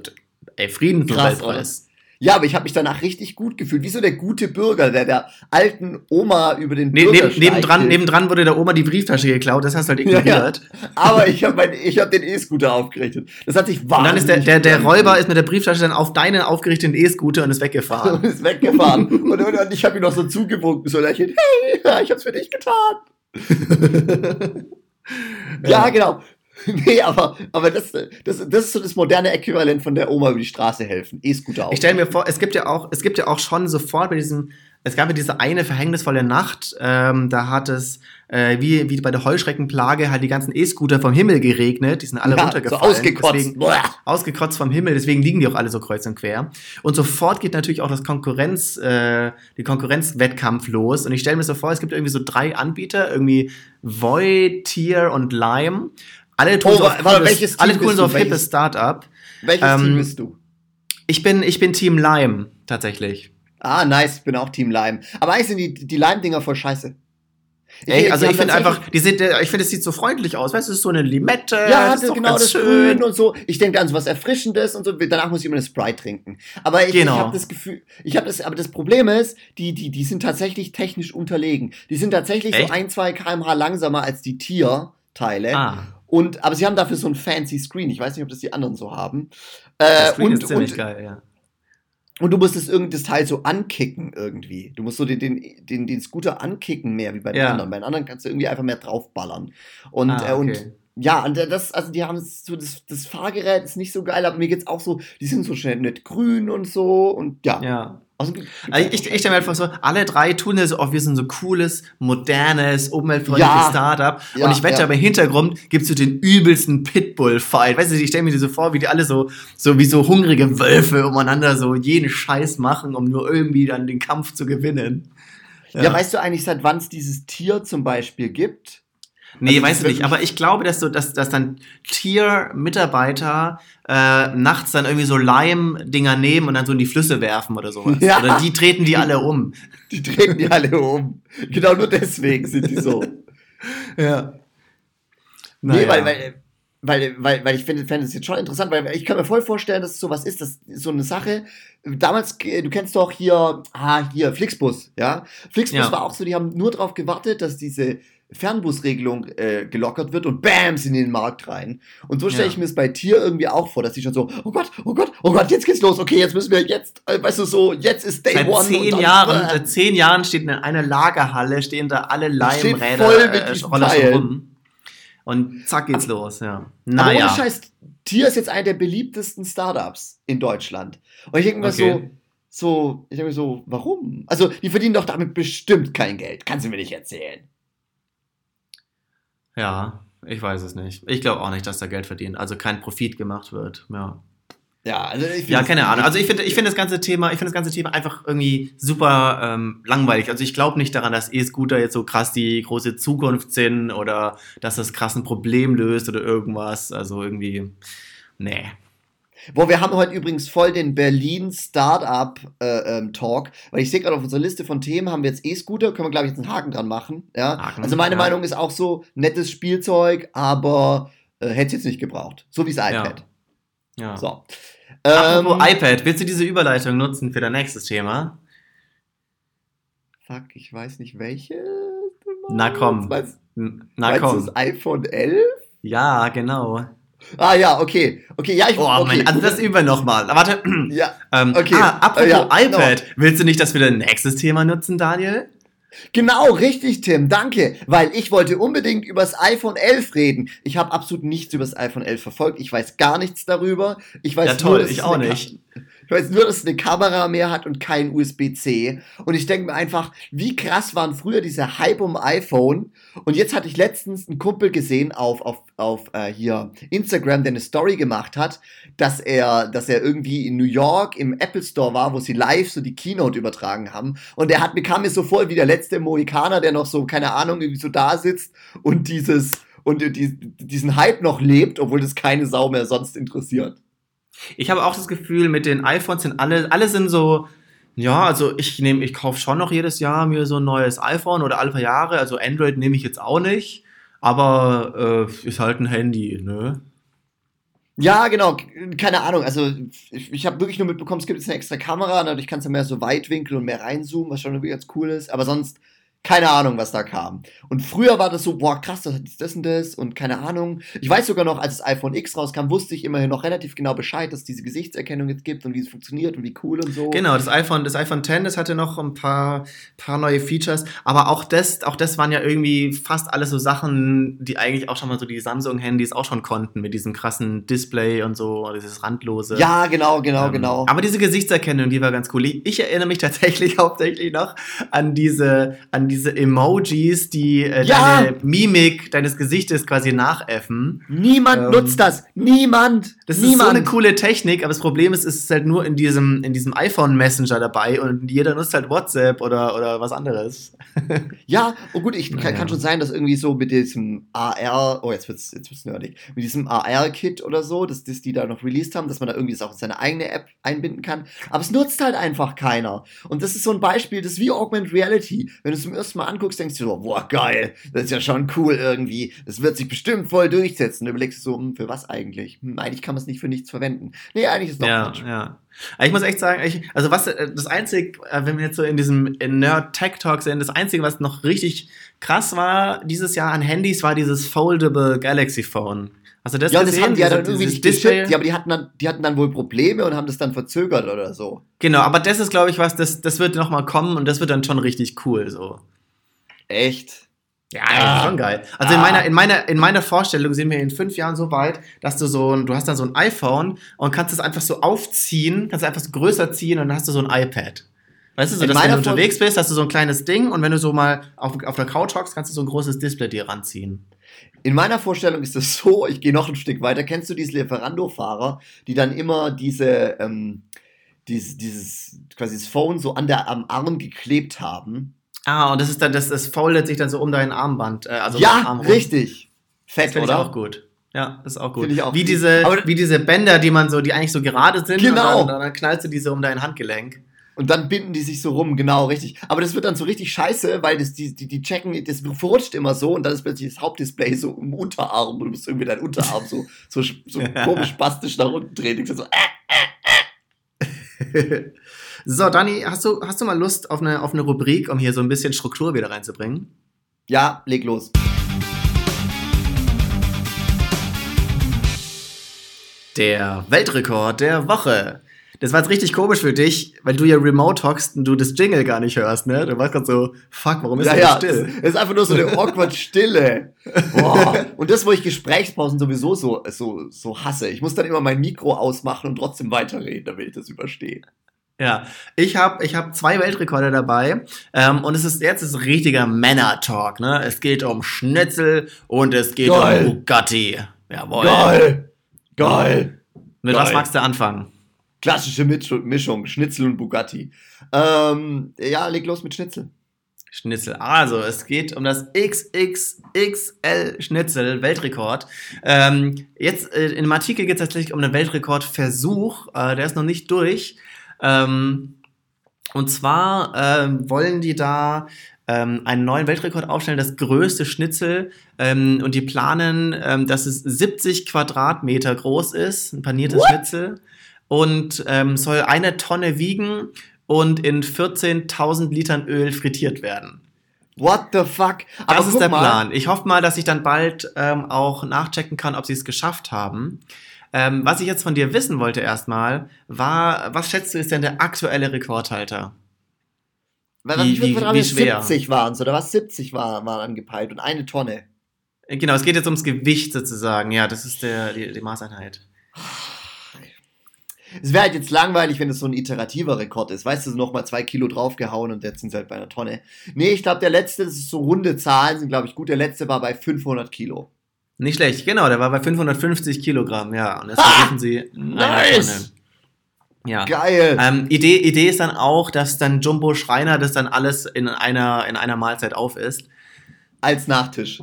ey, Friedensnobelpreis. Ja, aber ich habe mich danach richtig gut gefühlt, wie so der gute Bürger, der der alten Oma über den ne, neben, nebendran, nebendran wurde der Oma die Brieftasche geklaut, das hast du halt ignoriert. Ja. Aber ich habe hab den E-Scooter aufgerichtet. Das hat sich wahnsinnig Und dann ist der, der, der Räuber ist mit der Brieftasche dann auf deinen aufgerichteten E-Scooter und ist weggefahren. und ist weggefahren. und, und, und, ich habe ihm noch so zugewunken, so lächelnd, hey, ich hab's für dich getan. ja, ja, genau. Nee, aber, aber das, das, das ist so das moderne Äquivalent von der Oma über die Straße helfen. E-Scooter auch. Ich stelle mir vor, es gibt ja auch, es gibt ja auch schon sofort bei diesem, es gab ja diese eine verhängnisvolle Nacht, ähm, da hat es, äh, wie, wie bei der Heuschreckenplage, halt die ganzen E-Scooter vom Himmel geregnet, die sind alle ja, runtergefallen. So ausgekotzt. Deswegen, ausgekotzt vom Himmel, deswegen liegen die auch alle so kreuz und quer. Und sofort geht natürlich auch das Konkurrenz, äh, die Konkurrenzwettkampf los. Und ich stelle mir so vor, es gibt irgendwie so drei Anbieter, irgendwie Void, Tier und Lime. Alle tun oh, so auf, warte, welches alle tun so auf hippes Startup. Welches ähm, Team bist du? Ich bin, ich bin Team Lime, tatsächlich. Ah, nice, ich bin auch Team Lime. Aber eigentlich sind die, die Lime-Dinger voll scheiße. Ich, Ey, also ich finde einfach, die sieht, ich finde, es sieht so freundlich aus. Weißt du, es ist so eine Limette. Ja, das ist genau das schön. Grün und so. Ich denke an so was Erfrischendes und so. Danach muss ich immer eine Sprite trinken. Aber ich, genau. ich habe das Gefühl, ich habe das, aber das Problem ist, die, die, die sind tatsächlich technisch unterlegen. Die sind tatsächlich Echt? so ein, zwei kmh langsamer als die Tierteile. Ah. Und, aber sie haben dafür so ein fancy Screen. Ich weiß nicht, ob das die anderen so haben. Äh, Screen und, ist ziemlich und, geil, ja. Und du musst das, das Teil so ankicken irgendwie. Du musst so den, den, den, den Scooter ankicken mehr wie bei den ja. anderen. Bei den anderen kannst du irgendwie einfach mehr draufballern. Und, ah, okay. äh, und ja, und das, also die haben so, das, das Fahrgerät ist nicht so geil, aber mir geht's auch so, die sind so schnell nicht grün und so und ja. Ja. Also, ich, ich, ich stelle mir einfach so, alle drei tun es auch, wir sind so cooles, modernes, umweltfreundliches ja, Startup. Ja, und ich wette, ja. aber im Hintergrund gibt's so den übelsten Pitbull-Fight. Weißt du, ich stelle mir die so vor, wie die alle so, so wie so hungrige Wölfe umeinander so jeden Scheiß machen, um nur irgendwie dann den Kampf zu gewinnen. Ja, ja weißt du eigentlich, seit wann es dieses Tier zum Beispiel gibt? Nee, also weiß ich nicht, aber ich glaube, dass so, dass, dass dann Tier-Mitarbeiter äh, nachts dann irgendwie so Leim-Dinger nehmen und dann so in die Flüsse werfen oder sowas. Ja. Oder die treten die alle um. Die treten die alle um. Genau nur deswegen sind die so. ja. Naja. Nee, weil, weil, weil, weil, weil ich finde fänd es jetzt schon interessant, weil ich kann mir voll vorstellen, dass es sowas ist, das ist so eine Sache. Damals, du kennst doch hier, ah, hier, Flixbus, ja? Flixbus ja. war auch so, die haben nur darauf gewartet, dass diese Fernbusregelung äh, gelockert wird und bam, sind in den Markt rein. Und so stelle ja. ich mir es bei Tier irgendwie auch vor, dass die schon so, oh Gott, oh Gott, oh Gott, jetzt geht's los, okay, jetzt müssen wir jetzt, äh, weißt du, so, jetzt ist Day seit One. Zehn dann, Jahren, äh, seit zehn Jahren steht in einer Lagerhalle, stehen da alle Leimräder äh, rum. Und zack geht's aber, los, ja. Naja. Aber ohne Scheiß, Tier ist jetzt einer der beliebtesten Startups in Deutschland. Und ich denke mir okay. so, so, ich denke mir so, warum? Also, die verdienen doch damit bestimmt kein Geld. Kannst du mir nicht erzählen. Ja, ich weiß es nicht. Ich glaube auch nicht, dass da Geld verdient, also kein Profit gemacht wird. Ja. Ja, also ich ja, keine Ahnung. Also ich finde, ich finde das ganze Thema, ich finde das ganze Thema einfach irgendwie super ähm, langweilig. Also ich glaube nicht daran, dass E-Scooter jetzt so krass die große Zukunft sind oder dass das krass ein Problem löst oder irgendwas. Also irgendwie, nee. Boah, wir haben heute übrigens voll den Berlin Startup äh, ähm, Talk, weil ich sehe gerade auf unserer Liste von Themen haben wir jetzt E-Scooter, können wir glaube ich jetzt einen Haken dran machen. Ja? Haken, also meine ja. Meinung ist auch so nettes Spielzeug, aber äh, hätte es jetzt nicht gebraucht, so wie das iPad. Ja. ja. So. Apropos ähm, iPad, willst du diese Überleitung nutzen für dein nächstes Thema? Fuck, ich weiß nicht welche. Na komm. Meinst, Na komm. das iPhone 11? Ja, genau. Ah ja, okay. Okay, ja, ich Oh okay. Mann, also das üben wir nochmal. Warte. Ja. Ähm, okay. Ah, apropos ja, iPad. No. Willst du nicht das für dein nächstes Thema nutzen, Daniel? Genau, richtig, Tim, danke. Weil ich wollte unbedingt über das iPhone 11 reden. Ich habe absolut nichts über das iPhone 11 verfolgt. Ich weiß gar nichts darüber. Ich weiß ja, toll, nur, ich auch nicht. Ich weiß nur, dass es eine Kamera mehr hat und kein USB-C. Und ich denke mir einfach, wie krass waren früher diese Hype um iPhone. Und jetzt hatte ich letztens einen Kumpel gesehen auf, auf, auf äh, hier Instagram, der eine Story gemacht hat, dass er, dass er irgendwie in New York im Apple Store war, wo sie live so die Keynote übertragen haben. Und er hat mir kam mir so vor wie der letzte Mohikaner, der noch so, keine Ahnung, irgendwie so da sitzt und dieses und die, diesen Hype noch lebt, obwohl das keine Sau mehr sonst interessiert. Ich habe auch das Gefühl, mit den iPhones sind alle, alle sind so, ja, also ich nehme, ich kaufe schon noch jedes Jahr mir so ein neues iPhone oder alle paar Jahre. Also Android nehme ich jetzt auch nicht, aber äh, ist halt ein Handy, ne? Ja, genau, keine Ahnung. Also ich, ich habe wirklich nur mitbekommen, es gibt jetzt eine extra Kamera, dadurch kannst du mehr so Weitwinkel und mehr reinzoomen, was schon irgendwie ganz cool ist. Aber sonst keine Ahnung, was da kam. Und früher war das so, boah, krass, das ist das und das und keine Ahnung. Ich weiß sogar noch, als das iPhone X rauskam, wusste ich immerhin noch relativ genau Bescheid, dass es diese Gesichtserkennung jetzt gibt und wie es funktioniert und wie cool und so. Genau, das iPhone, das iPhone X, das hatte noch ein paar, paar neue Features, aber auch das, auch das waren ja irgendwie fast alles so Sachen, die eigentlich auch schon mal so die Samsung-Handys auch schon konnten, mit diesem krassen Display und so, dieses randlose. Ja, genau, genau, ähm, genau. Aber diese Gesichtserkennung, die war ganz cool. Ich, ich erinnere mich tatsächlich hauptsächlich noch an diese, an diese Emojis, die äh, ja. deine Mimik deines Gesichtes quasi nachäffen. Niemand ähm, nutzt das. Niemand. Das Niemand. ist so eine coole Technik, aber das Problem ist, es ist halt nur in diesem, in diesem iPhone Messenger dabei und jeder nutzt halt WhatsApp oder, oder was anderes. ja, oh gut, ich naja. kann, schon sein, dass irgendwie so mit diesem AR, oh, jetzt wird's, jetzt wird's nerdig, mit diesem AR-Kit oder so, dass, dass die da noch released haben, dass man da irgendwie das auch in seine eigene App einbinden kann. Aber es nutzt halt einfach keiner. Und das ist so ein Beispiel, das ist wie Augmented Reality. Wenn du es zum ersten Mal anguckst, denkst du so, boah, geil, das ist ja schon cool irgendwie. Das wird sich bestimmt voll durchsetzen. Du überlegst so, hm, für was eigentlich? Hm, eigentlich kann man es nicht für nichts verwenden. Nee, eigentlich ist doch ja, Quatsch. Ja. Ich muss echt sagen, ich, also was, äh, das Einzige, äh, wenn wir jetzt so in diesem Nerd-Tech-Talk sind, das Einzige, was noch richtig krass war dieses Jahr an Handys, war dieses Foldable Galaxy Phone. Hast du das ja, gesehen? Das haben die ja dann irgendwie nicht Display? Ja, aber die hatten, dann, die hatten dann wohl Probleme und haben das dann verzögert oder so. Genau, aber das ist, glaube ich, was, das, das wird noch mal kommen und das wird dann schon richtig cool, so. Echt? Ja, ah. schon geil. Also ah. in meiner, in meiner, in meiner Vorstellung sind wir in fünf Jahren so weit, dass du so ein, du hast dann so ein iPhone und kannst es einfach so aufziehen, kannst es einfach so größer ziehen und dann hast du so ein iPad. Weißt du, so, dass wenn du unterwegs bist, hast du so ein kleines Ding und wenn du so mal auf, auf der Couch hockst, kannst du so ein großes Display dir ranziehen. In meiner Vorstellung ist es so, ich gehe noch ein Stück weiter. Kennst du diese Lieferando-Fahrer, die dann immer diese, ähm, dieses, dieses, quasi das Phone so an der, am Arm geklebt haben? Ah, und das ist dann, das, das foldet sich dann so um dein Armband. Äh, also ja, Arm richtig. Fett, das oder? Ich auch gut. Ja, ist auch gut. Ich auch wie, diese, wie diese Bänder, die man so, die eigentlich so gerade sind. Genau. Und dann, dann knallst du diese um dein Handgelenk. Und dann binden die sich so rum, genau, richtig. Aber das wird dann so richtig scheiße, weil das, die, die, die checken, das verrutscht immer so und dann ist plötzlich das Hauptdisplay so im Unterarm und du musst irgendwie deinen Unterarm so, so, so komisch spastisch nach unten drehen. So, äh, äh, äh. So, Dani, hast du, hast du mal Lust auf eine, auf eine Rubrik, um hier so ein bisschen Struktur wieder reinzubringen? Ja, leg los. Der Weltrekord der Woche. Das war jetzt richtig komisch für dich, weil du ja remote hockst und du das Jingle gar nicht hörst, ne? Du warst gerade so, fuck, warum ist ja, ja still? Es ist einfach nur so eine awkward Stille. Boah. Und das, wo ich Gesprächspausen sowieso so, so, so hasse. Ich muss dann immer mein Mikro ausmachen und trotzdem weiterreden, damit ich das überstehe. Ja, ich habe ich hab zwei Weltrekorde dabei ähm, und es ist jetzt ist richtiger Männer-Talk. Ne? Es geht um Schnitzel und es geht Geil. um Bugatti. Jawohl. Geil. Geil. Mit Geil. was magst du anfangen? Klassische Mischung, Schnitzel und Bugatti. Ähm, ja, leg los mit Schnitzel. Schnitzel. Also, es geht um das XXXL Schnitzel Weltrekord. Ähm, jetzt äh, in dem Artikel geht es tatsächlich um einen Weltrekordversuch. Äh, der ist noch nicht durch. Ähm, und zwar ähm, wollen die da ähm, einen neuen Weltrekord aufstellen, das größte Schnitzel. Ähm, und die planen, ähm, dass es 70 Quadratmeter groß ist, ein paniertes What? Schnitzel. Und ähm, soll eine Tonne wiegen und in 14.000 Litern Öl frittiert werden. What the fuck? Aber das ist der mal. Plan. Ich hoffe mal, dass ich dann bald ähm, auch nachchecken kann, ob sie es geschafft haben. Ähm, was ich jetzt von dir wissen wollte erstmal, war, was schätzt du ist denn der aktuelle Rekordhalter? Weil wie, wie, wie schwer? 70 waren oder was? 70 waren, waren angepeilt und eine Tonne. Genau, es geht jetzt ums Gewicht sozusagen. Ja, das ist der, die, die Maßeinheit. Es wäre halt jetzt langweilig, wenn es so ein iterativer Rekord ist. Weißt du, nochmal zwei Kilo draufgehauen und jetzt sind sie halt bei einer Tonne. Nee, ich glaube, der letzte, das ist so runde Zahlen, sind glaube ich gut. Der letzte war bei 500 Kilo. Nicht schlecht, genau, der war bei 550 Kilogramm, ja. Und jetzt versuchen sie. Nice! Ja. Geil. Ähm, Idee, Idee ist dann auch, dass dann Jumbo Schreiner das dann alles in einer, in einer Mahlzeit aufisst. Als Nachtisch.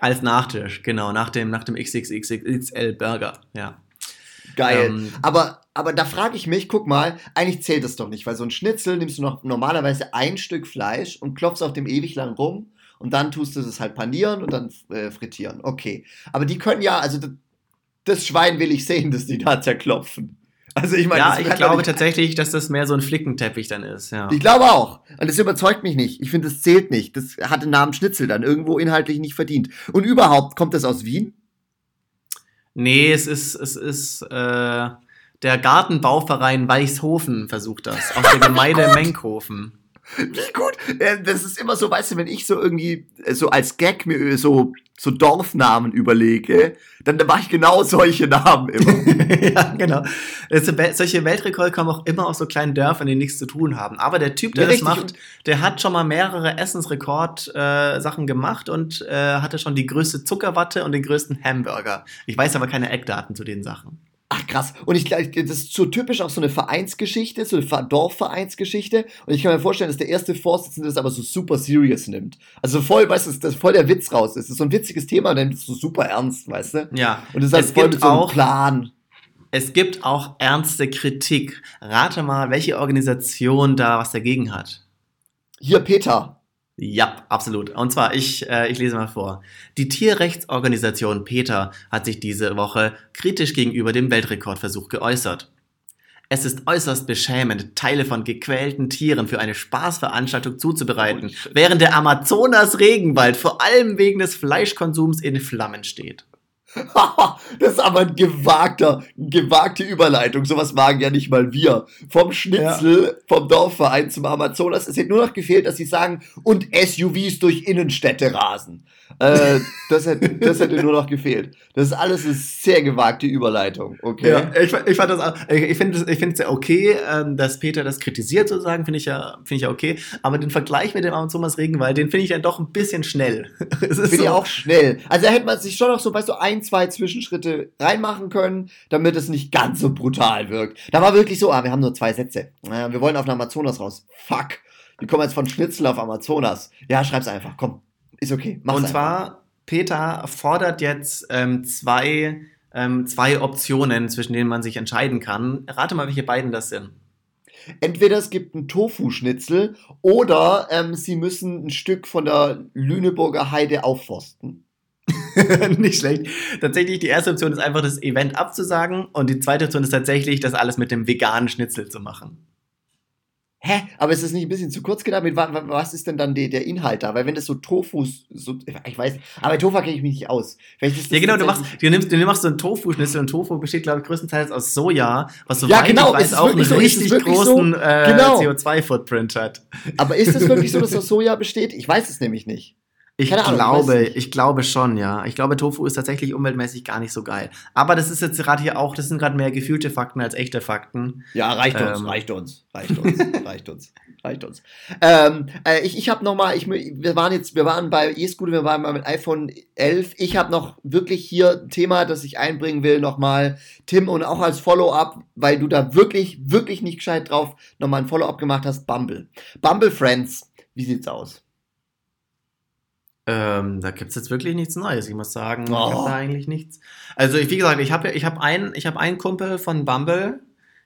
Als Nachtisch, genau, nach dem, nach dem XXXXL Burger, ja. Geil. Ähm, aber, aber da frage ich mich, guck mal, eigentlich zählt das doch nicht, weil so ein Schnitzel nimmst du noch normalerweise ein Stück Fleisch und klopfst auf dem ewig lang rum und dann tust du es halt panieren und dann äh, frittieren. Okay. Aber die können ja, also das, Schwein will ich sehen, das die da zerklopfen. Also ich meine, ja, ich glaube tatsächlich, dass das mehr so ein Flickenteppich dann ist. Ja. Ich glaube auch. Und das überzeugt mich nicht. Ich finde, das zählt nicht. Das hat den Namen Schnitzel dann irgendwo inhaltlich nicht verdient. Und überhaupt, kommt das aus Wien? Nee, es ist, es ist, äh, der Gartenbauverein Weichshofen versucht das. Aus der Gemeinde Menkhofen. Wie gut. Das ist immer so, weißt du, wenn ich so irgendwie äh, so als Gag mir so, so Dorfnamen überlege, dann, dann mache ich genau solche Namen immer. ja, genau. Also, solche Weltrekorde kommen auch immer aus so kleinen Dörfern, die nichts zu tun haben. Aber der Typ, der ja, das macht, der hat schon mal mehrere Essensrekord-Sachen äh, gemacht und äh, hatte schon die größte Zuckerwatte und den größten Hamburger. Ich weiß aber keine Eckdaten zu den Sachen. Ach krass. Und ich glaube, das ist so typisch auch so eine Vereinsgeschichte, so eine Dorfvereinsgeschichte. Und ich kann mir vorstellen, dass der erste Vorsitzende das aber so super serious nimmt. Also voll, weißt du, dass voll der Witz raus ist. Das ist so ein witziges Thema, dann ist so super ernst, weißt du? Ja. Und das ist halt voll mit so einem auch, Plan. Es gibt auch ernste Kritik. Rate mal, welche Organisation da was dagegen hat. Hier, Peter. Ja, absolut. Und zwar, ich, äh, ich lese mal vor. Die Tierrechtsorganisation PETA hat sich diese Woche kritisch gegenüber dem Weltrekordversuch geäußert. Es ist äußerst beschämend, Teile von gequälten Tieren für eine Spaßveranstaltung zuzubereiten, während der Amazonas-Regenwald vor allem wegen des Fleischkonsums in Flammen steht. das ist aber ein gewagter, gewagte Überleitung. Sowas wagen ja nicht mal wir. Vom Schnitzel, ja. vom Dorfverein zum Amazonas. Es hätte nur noch gefehlt, dass sie sagen, und SUVs durch Innenstädte rasen. Äh, das, hätte, das hätte nur noch gefehlt. Das ist alles eine sehr gewagte Überleitung. Okay. Ja, ich, ich fand das, ich finde ich finde es ja okay, ähm, dass Peter das kritisiert sozusagen, finde ich ja, finde ich ja okay. Aber den Vergleich mit dem Amazonas Regenwald, den finde ich dann doch ein bisschen schnell. Finde so. ich auch schnell. Also da hätte man sich schon noch so, weißt du, ein, zwei Zwischenschritte reinmachen können, damit es nicht ganz so brutal wirkt. Da war wirklich so, ah, wir haben nur zwei Sätze. Wir wollen auf den Amazonas raus. Fuck. Wir kommen jetzt von Schnitzel auf Amazonas. Ja, schreib's einfach. Komm. Ist okay. Mach's Und zwar, einfach. Peter fordert jetzt ähm, zwei, ähm, zwei Optionen, zwischen denen man sich entscheiden kann. Rate mal, welche beiden das sind. Entweder es gibt einen Tofu-Schnitzel oder ähm, sie müssen ein Stück von der Lüneburger Heide aufforsten. Nicht schlecht. Tatsächlich, die erste Option ist einfach das Event abzusagen und die zweite Option ist tatsächlich, das alles mit dem veganen Schnitzel zu machen. Hä? Aber ist das nicht ein bisschen zu kurz gedacht? Was ist denn dann die, der Inhalt da? Weil wenn das so Tofu, so, ich weiß, aber Tofu kenne ich mich nicht aus. ja, genau, du machst, du nimmst, du machst so einen Tofu-Schnitzel und Tofu besteht, glaube ich, größtenteils aus Soja, was so ja, genau, ich weiß, auch einen so, richtig großen so? äh, genau. CO2-Footprint hat. Aber ist es wirklich so, dass aus Soja besteht? Ich weiß es nämlich nicht. Ich glaube, ich glaube schon, ja. Ich glaube, Tofu ist tatsächlich umweltmäßig gar nicht so geil. Aber das ist jetzt gerade hier auch, das sind gerade mehr gefühlte Fakten als echte Fakten. Ja, reicht uns, ähm. reicht uns, reicht uns, reicht uns, reicht uns. Ähm, äh, ich ich habe noch mal, ich, wir waren jetzt, wir waren bei eScooter, wir waren mal mit iPhone 11. Ich habe noch wirklich hier ein Thema, das ich einbringen will, noch mal Tim und auch als Follow-up, weil du da wirklich, wirklich nicht gescheit drauf noch mal ein Follow-up gemacht hast, Bumble. Bumble Friends, wie sieht's aus? Ähm, da gibt es jetzt wirklich nichts Neues. Ich muss sagen, oh. ich habe da eigentlich nichts. Also, wie gesagt, ich habe ich hab einen, hab einen Kumpel von Bumble,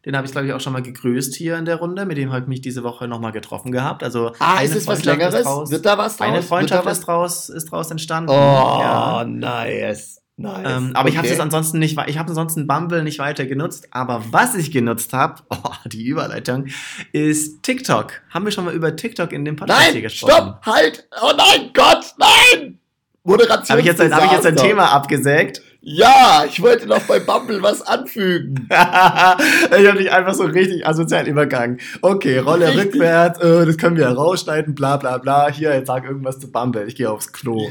den habe ich, glaube ich, auch schon mal gegrüßt hier in der Runde. Mit dem habe ich mich diese Woche nochmal getroffen gehabt. Also ah, ist es was Längeres? Draus, Wird da was draus? Eine Freundschaft ist draus, ist draus entstanden. Oh, ja. nice. Nice. Ähm, aber okay. ich habe es ansonsten nicht, ich habe ansonsten Bumble nicht weiter genutzt. Aber was ich genutzt habe, oh, die Überleitung, ist TikTok. Haben wir schon mal über TikTok in dem Podcast nein, hier gesprochen? Stopp, halt! Oh nein, Gott, nein! Moderation. Habe ich, jetzt, hab ich jetzt ein Thema abgesägt? Ja, ich wollte noch bei Bumble was anfügen. ich habe dich einfach so richtig asozial übergangen. Okay, Rolle richtig. rückwärts, äh, das können wir rausschneiden, bla bla bla. Hier, jetzt sag irgendwas zu Bumble. Ich gehe aufs Klo.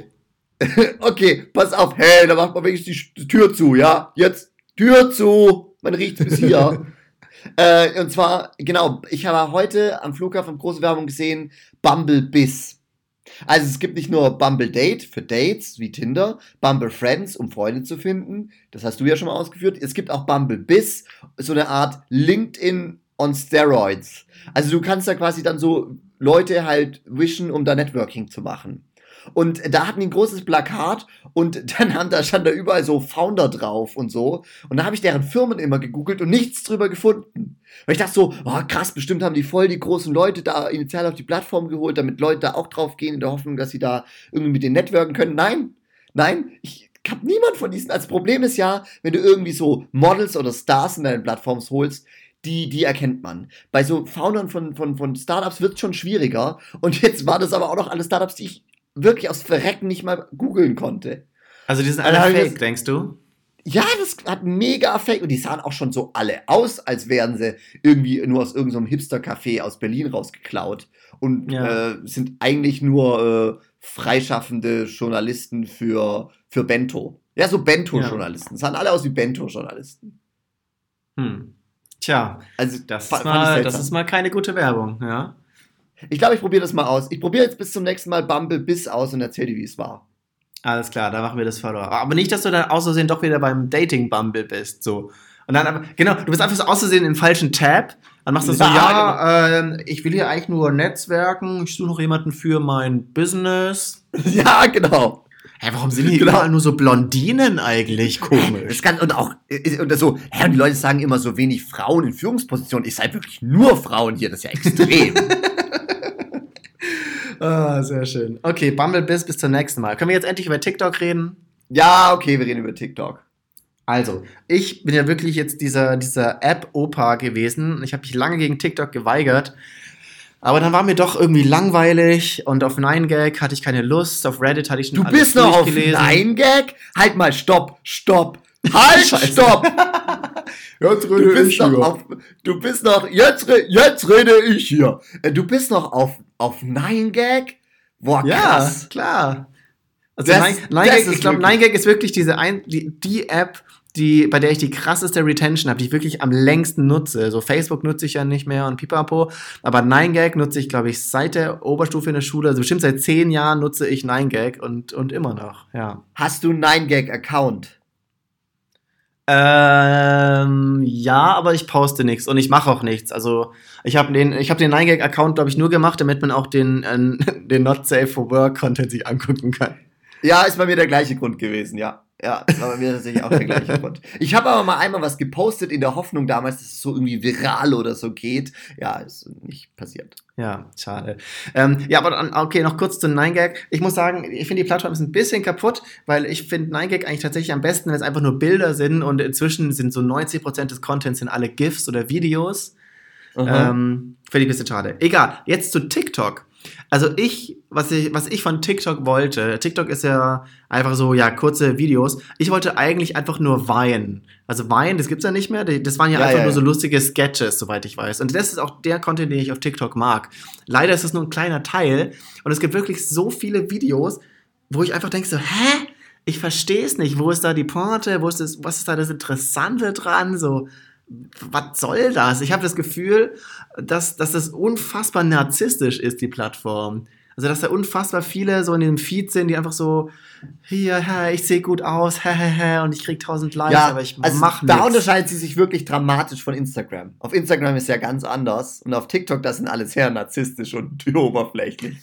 okay, pass auf. Hey, da macht man wenigstens die Tür zu, ja? Jetzt Tür zu. Man riecht bis hier. äh, und zwar, genau, ich habe heute am Flughafen große Werbung gesehen, Bumble Biss. Also es gibt nicht nur Bumble Date für Dates wie Tinder, Bumble Friends, um Freunde zu finden. Das hast du ja schon mal ausgeführt. Es gibt auch Bumble Biss, so eine Art LinkedIn on Steroids. Also du kannst da quasi dann so Leute halt wischen, um da Networking zu machen. Und da hatten die ein großes Plakat und dann haben da, stand da überall so Founder drauf und so. Und da habe ich deren Firmen immer gegoogelt und nichts drüber gefunden. Weil ich dachte so, oh, krass, bestimmt haben die voll die großen Leute da initial auf die Plattform geholt, damit Leute da auch drauf gehen, in der Hoffnung, dass sie da irgendwie mit den Networken können. Nein, nein, ich, habe niemand von diesen. Als Problem ist ja, wenn du irgendwie so Models oder Stars in deinen Plattforms holst, die, die erkennt man. Bei so Foundern von, von, von Startups wird es schon schwieriger. Und jetzt war das aber auch noch alle Startups, die ich wirklich aus Verrecken nicht mal googeln konnte. Also die sind alle Also fake, denkst du? Ja, das hat mega Fake und die sahen auch schon so alle aus, als wären sie irgendwie nur aus irgendeinem Hipster-Café aus Berlin rausgeklaut und Ja. äh, sind eigentlich nur äh, freischaffende Journalisten für, für Bento. Ja, so Bento-Journalisten. Sahen alle aus wie Bento-Journalisten. Hm. Tja, Also, das ist, mal, das ist mal keine gute Werbung, ja. Ich glaube, ich probiere das mal aus. Ich probiere jetzt bis zum nächsten Mal Bumble Biss aus und erzähle dir, wie es war. Alles klar, da machen wir das Follower. Aber nicht, dass du dann aus Versehen doch wieder beim Dating-Bumble bist, so. Und dann aber, genau, du bist einfach so aus Versehen im falschen Tab. Dann machst du so, Ja, ja, ähm, ich will hier eigentlich nur netzwerken, ich suche noch jemanden für mein Business. ja, genau. Hä, warum sind hier Genau. überall nur so Blondinen eigentlich? Das Komisch. kann, und auch, äh, und das so, hä, und die Leute sagen immer so wenig Frauen in Führungspositionen. Ich sei wirklich nur Frauen hier, das ist ja extrem. Ah, sehr schön. Okay, Bumble bis bis zum nächsten Mal. Können wir jetzt endlich über TikTok reden? ja, okay, wir reden über TikTok. Also, ich bin ja wirklich jetzt dieser, dieser App-Opa gewesen. Ich habe mich lange gegen TikTok geweigert. Aber dann war mir doch irgendwie langweilig und auf 9gag hatte ich keine Lust. Auf Reddit hatte ich schon Du alles bist noch auf durchgelesen. 9gag? Halt mal, stopp, stopp. Halt, stopp. Jetzt Du bist noch auf, du bist noch, jetzt, jetzt rede ich hier. Äh, Du bist noch auf, auf 9gag? Boah, Ja, krass. klar. Also Das- 9, das 9gag, ist ich glaube, wirklich- 9gag ist wirklich diese ein, die, die App, die, bei der ich die krasseste Retention habe, die ich wirklich am längsten nutze. So Facebook nutze ich ja nicht mehr und pipapo. Aber 9gag nutze ich, glaube ich, seit der Oberstufe in der Schule, also bestimmt seit zehn Jahren nutze ich 9gag und, und immer noch, ja. Hast du einen 9gag-Account? Ähm, ja, aber ich poste nichts und ich mache auch nichts. Also ich habe den, ich habe den 9gag-Account, glaube ich, nur gemacht, damit man auch den, äh, den Not Safe for Work Content sich angucken kann. Ja, ist bei mir der gleiche Grund gewesen, ja. Ja, war bei mir tatsächlich auch der gleiche Grund. Ich habe aber mal einmal was gepostet in der Hoffnung damals, dass es so irgendwie viral oder so geht. Ja, ist nicht passiert. Ja, schade. Ähm, ja, aber dann, okay, noch kurz zu 9gag. Ich muss sagen, ich finde die Plattform ist ein bisschen kaputt, weil ich finde 9gag eigentlich tatsächlich am besten, wenn es einfach nur Bilder sind und inzwischen sind so 90% des Contents sind alle GIFs oder Videos. Ähm, Finde ich ein bisschen schade. Egal, jetzt zu TikTok. Also ich was, ich, was ich von TikTok wollte, TikTok ist ja einfach so, ja, kurze Videos. Ich wollte eigentlich einfach nur Vine. Also Vine, das gibt's ja nicht mehr. Das waren ja, Ja, einfach ja, nur so lustige Sketches, soweit ich weiß. Und das ist auch der Content, den ich auf TikTok mag. Leider ist es nur ein kleiner Teil. Und es gibt wirklich so viele Videos, wo ich einfach denke so, hä? Ich verstehe es nicht. Wo ist da die Pointe? Wo ist das, was ist da das Interessante dran? So, was soll das? Ich habe das Gefühl, dass, dass das unfassbar narzisstisch ist, die Plattform. Also, dass da unfassbar viele so in dem Feed sind, die einfach so, hier, hä, ich sehe gut aus, hä, hä, hä, und ich krieg tausend Likes, Ja, aber ich also mach da nichts. unterscheidet sie sich wirklich dramatisch von Instagram. Auf Instagram ist ja ganz anders und auf TikTok, das sind alles sehr narzisstisch und oberflächlich.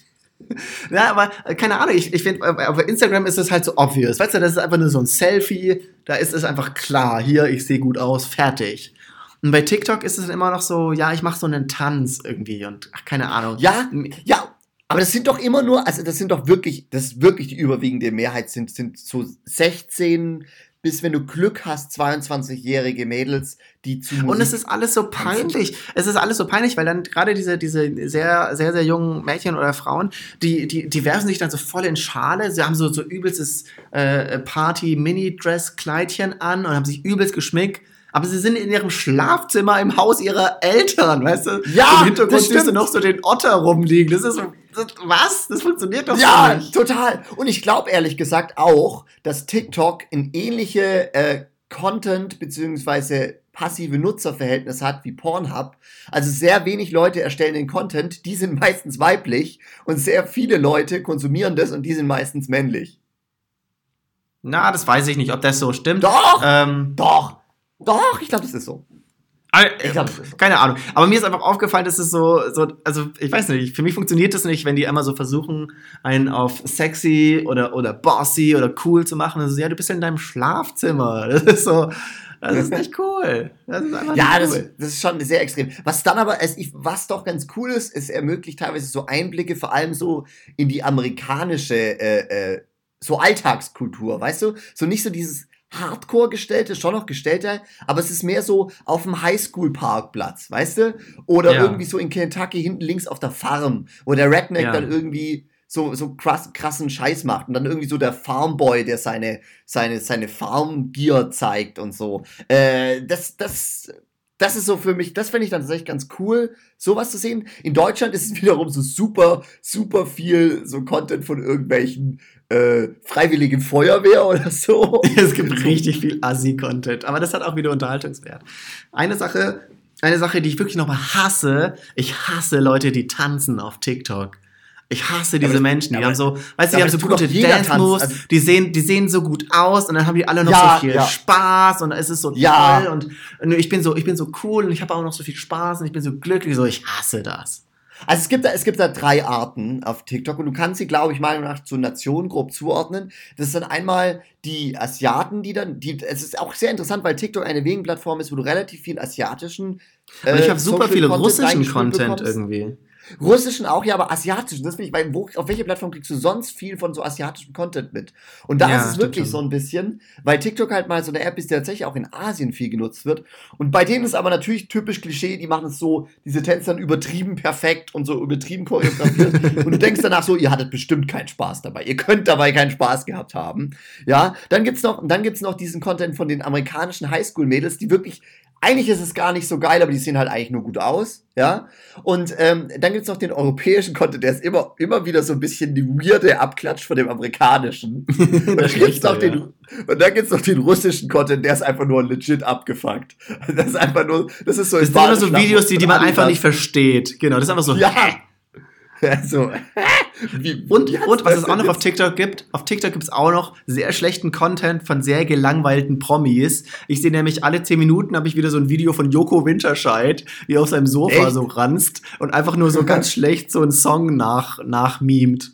Ja, aber äh, keine Ahnung, ich, ich finde, auf Instagram ist es halt so obvious. Weißt du, das ist einfach nur so ein Selfie, da ist es einfach klar, hier, ich sehe gut aus, fertig. Und bei TikTok ist es immer noch so, ja, ich mache so einen Tanz irgendwie und ach, keine Ahnung. Ja, ja, aber das sind doch immer nur, also das sind doch wirklich, das ist wirklich die überwiegende Mehrheit, sind, sind so 16 bis, wenn du Glück hast, 22-jährige Mädels, die zu Und es ist alles so peinlich. Es ist alles so peinlich, weil dann gerade diese, diese sehr, sehr, sehr jungen Mädchen oder Frauen, die, die, die werfen sich dann so voll in Schale. Sie haben so, so übelstes äh, Party-Mini-Dress-Kleidchen an und haben sich übelst geschminkt. Aber sie sind in ihrem Schlafzimmer im Haus ihrer Eltern, weißt du? Ja, Im Hintergrund siehst du noch so den Otter rumliegen. Das ist so, das, was? Das funktioniert doch so Ja, nicht. total. Und ich glaube ehrlich gesagt auch, dass TikTok ein ähnliche äh, Content beziehungsweise passive Nutzerverhältnis hat wie Pornhub. Also sehr wenig Leute erstellen den Content, die sind meistens weiblich und sehr viele Leute konsumieren das und die sind meistens männlich. Na, das weiß ich nicht, ob das so stimmt. Doch, Ähm, doch, doch, ich glaube, das ist so. Ich glaub, das so. keine Ahnung. Aber mir ist einfach aufgefallen, dass es so, so, also ich weiß nicht, für mich funktioniert das nicht, wenn die immer so versuchen, einen auf sexy oder, oder bossy oder cool zu machen. Also, ja, du bist ja in deinem Schlafzimmer. Das ist so, das ist nicht cool. Das ist einfach Ja, nicht das, cool. das ist schon sehr extrem. Was dann aber, was doch ganz cool ist, es ermöglicht teilweise so Einblicke, vor allem so in die amerikanische äh, äh, so Alltagskultur, weißt du? So nicht so dieses Hardcore gestellte, schon noch gestellter, aber es ist mehr so auf dem Highschool-Parkplatz, weißt du? Oder Ja. irgendwie so in Kentucky hinten links auf der Farm, wo der Redneck Ja. dann irgendwie so, so krass, krassen Scheiß macht und dann irgendwie so der Farmboy, der seine, seine, seine Farmgear zeigt und so. Äh, das, das, das ist so für mich, das finde ich dann tatsächlich ganz cool, sowas zu sehen. In Deutschland ist es wiederum so super, super viel so Content von irgendwelchen äh, freiwilligen Feuerwehr oder so. Es gibt richtig viel Assi-Content, aber das hat auch wieder Unterhaltungswert. Eine Sache, eine Sache, die ich wirklich nochmal hasse, ich hasse Leute, die tanzen auf TikTok. Ich hasse diese das- Menschen, die aber- haben so, weißt du, die aber haben so gute jeder Dance Moves, tanzen, also- die sehen, die sehen so gut aus und dann haben die alle noch Ja, so viel ja. Spaß und es ist so Ja. toll und, ich bin so, ich bin so cool und ich habe auch noch so viel Spaß und ich bin so glücklich, so ich hasse das. Also es gibt da, es gibt da drei Arten auf TikTok und du kannst sie, glaube ich, meiner Meinung nach zur Nation grob zuordnen. Das ist dann einmal die Asiaten, die dann, die, es ist auch sehr interessant, weil TikTok eine Wegenplattform ist, wo du relativ viel asiatischen Und ich habe super Social viel Content russischen Content bekommst. irgendwie. Russischen auch, ja, aber asiatischen. Das finde ich, weil wo, auf welcher Plattform kriegst du sonst viel von so asiatischem Content mit? Und da Ja, ist es wirklich schon. so ein bisschen, weil TikTok halt mal so eine App ist, die tatsächlich auch in Asien viel genutzt wird. Und bei denen ist aber natürlich typisch Klischee, die machen es so, diese Tänze dann übertrieben perfekt und so übertrieben choreografiert. und du denkst danach so, ihr hattet bestimmt keinen Spaß dabei. Ihr könnt dabei keinen Spaß gehabt haben. Ja, dann gibt's noch, dann gibt's noch diesen Content von den amerikanischen Highschool-Mädels, die wirklich eigentlich ist es gar nicht so geil, aber die sehen halt eigentlich nur gut aus, ja. Und ähm, dann gibt's noch den europäischen Content, der ist immer, immer wieder so ein bisschen die weirde Abklatsch von dem amerikanischen. Und dann gibt's noch den, und dann gibt's noch den russischen Content, der ist einfach nur legit abgefuckt. Das ist einfach nur, das ist so. Das sind immer so Videos, die, die man einfach nicht versteht. versteht. Genau, das ist einfach so. Ja. Also, wie, Und, und was es auch noch auf TikTok gibt, auf TikTok gibt es auch noch sehr schlechten Content von sehr gelangweilten Promis. Ich sehe nämlich alle 10 Minuten habe ich wieder so ein Video von Joko Winterscheid, wie er auf seinem Sofa Echt? so ranzt und einfach nur so ganz schlecht so einen Song nach, nachmimt.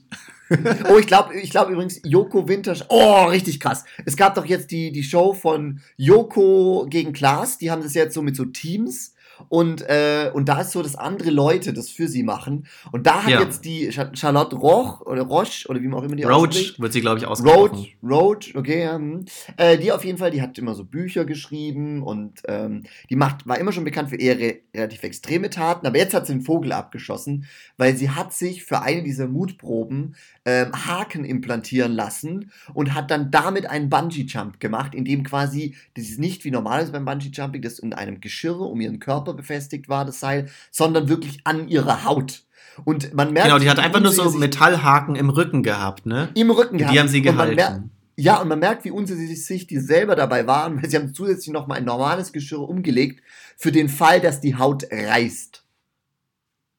Oh, ich glaube ich glaub übrigens, Joko Wintersch. Oh, richtig krass. Es gab doch jetzt die, die Show von Joko gegen Klaas. Die haben das jetzt so mit so Teams. Und, äh, und da ist so, dass andere Leute das für sie machen. Und da hat Ja. jetzt die Cha- Charlotte Roch oder Roche oder wie man auch immer die Roach ausspricht. wird sie, glaube ich, ausgesprochen. Roach, Roach, okay, ja, hm. äh, die auf jeden Fall, die hat immer so Bücher geschrieben und ähm, die macht, war immer schon bekannt für eher re relativ extreme Taten, aber jetzt hat sie den Vogel abgeschossen, weil sie hat sich für eine dieser Mutproben ähm, Haken implantieren lassen und hat dann damit einen Bungee-Jump gemacht, in dem quasi, das ist nicht wie normal ist beim Bungee-Jumping, das in einem Geschirr um ihren Körper befestigt war, das Seil, sondern wirklich an ihrer Haut. Und man merkt, Genau, die hat einfach nur so Metallhaken im Rücken gehabt, ne? im Rücken Die haben sie gehalten. ja, und man merkt, wie unsicher sich die selber dabei waren, weil sie haben zusätzlich noch mal ein normales Geschirr umgelegt, für den Fall, dass die Haut reißt.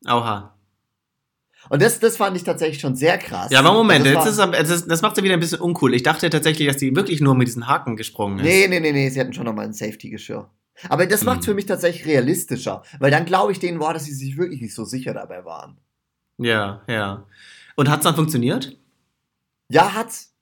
Oha. Und das, das fand ich tatsächlich schon sehr krass. Ja, aber Moment, Also das ist, war, aber- das, ist, das macht sie wieder ein bisschen uncool. Ich dachte tatsächlich, dass die wirklich nur mit diesen Haken gesprungen ist. Nee, nee, nee, nee, sie hatten schon noch mal ein Safety-Geschirr. Aber das macht Hm. für mich tatsächlich realistischer, weil dann glaube ich denen war, dass sie sich wirklich nicht so sicher dabei waren. Ja, ja. Und hat's dann funktioniert? Ja, hat's.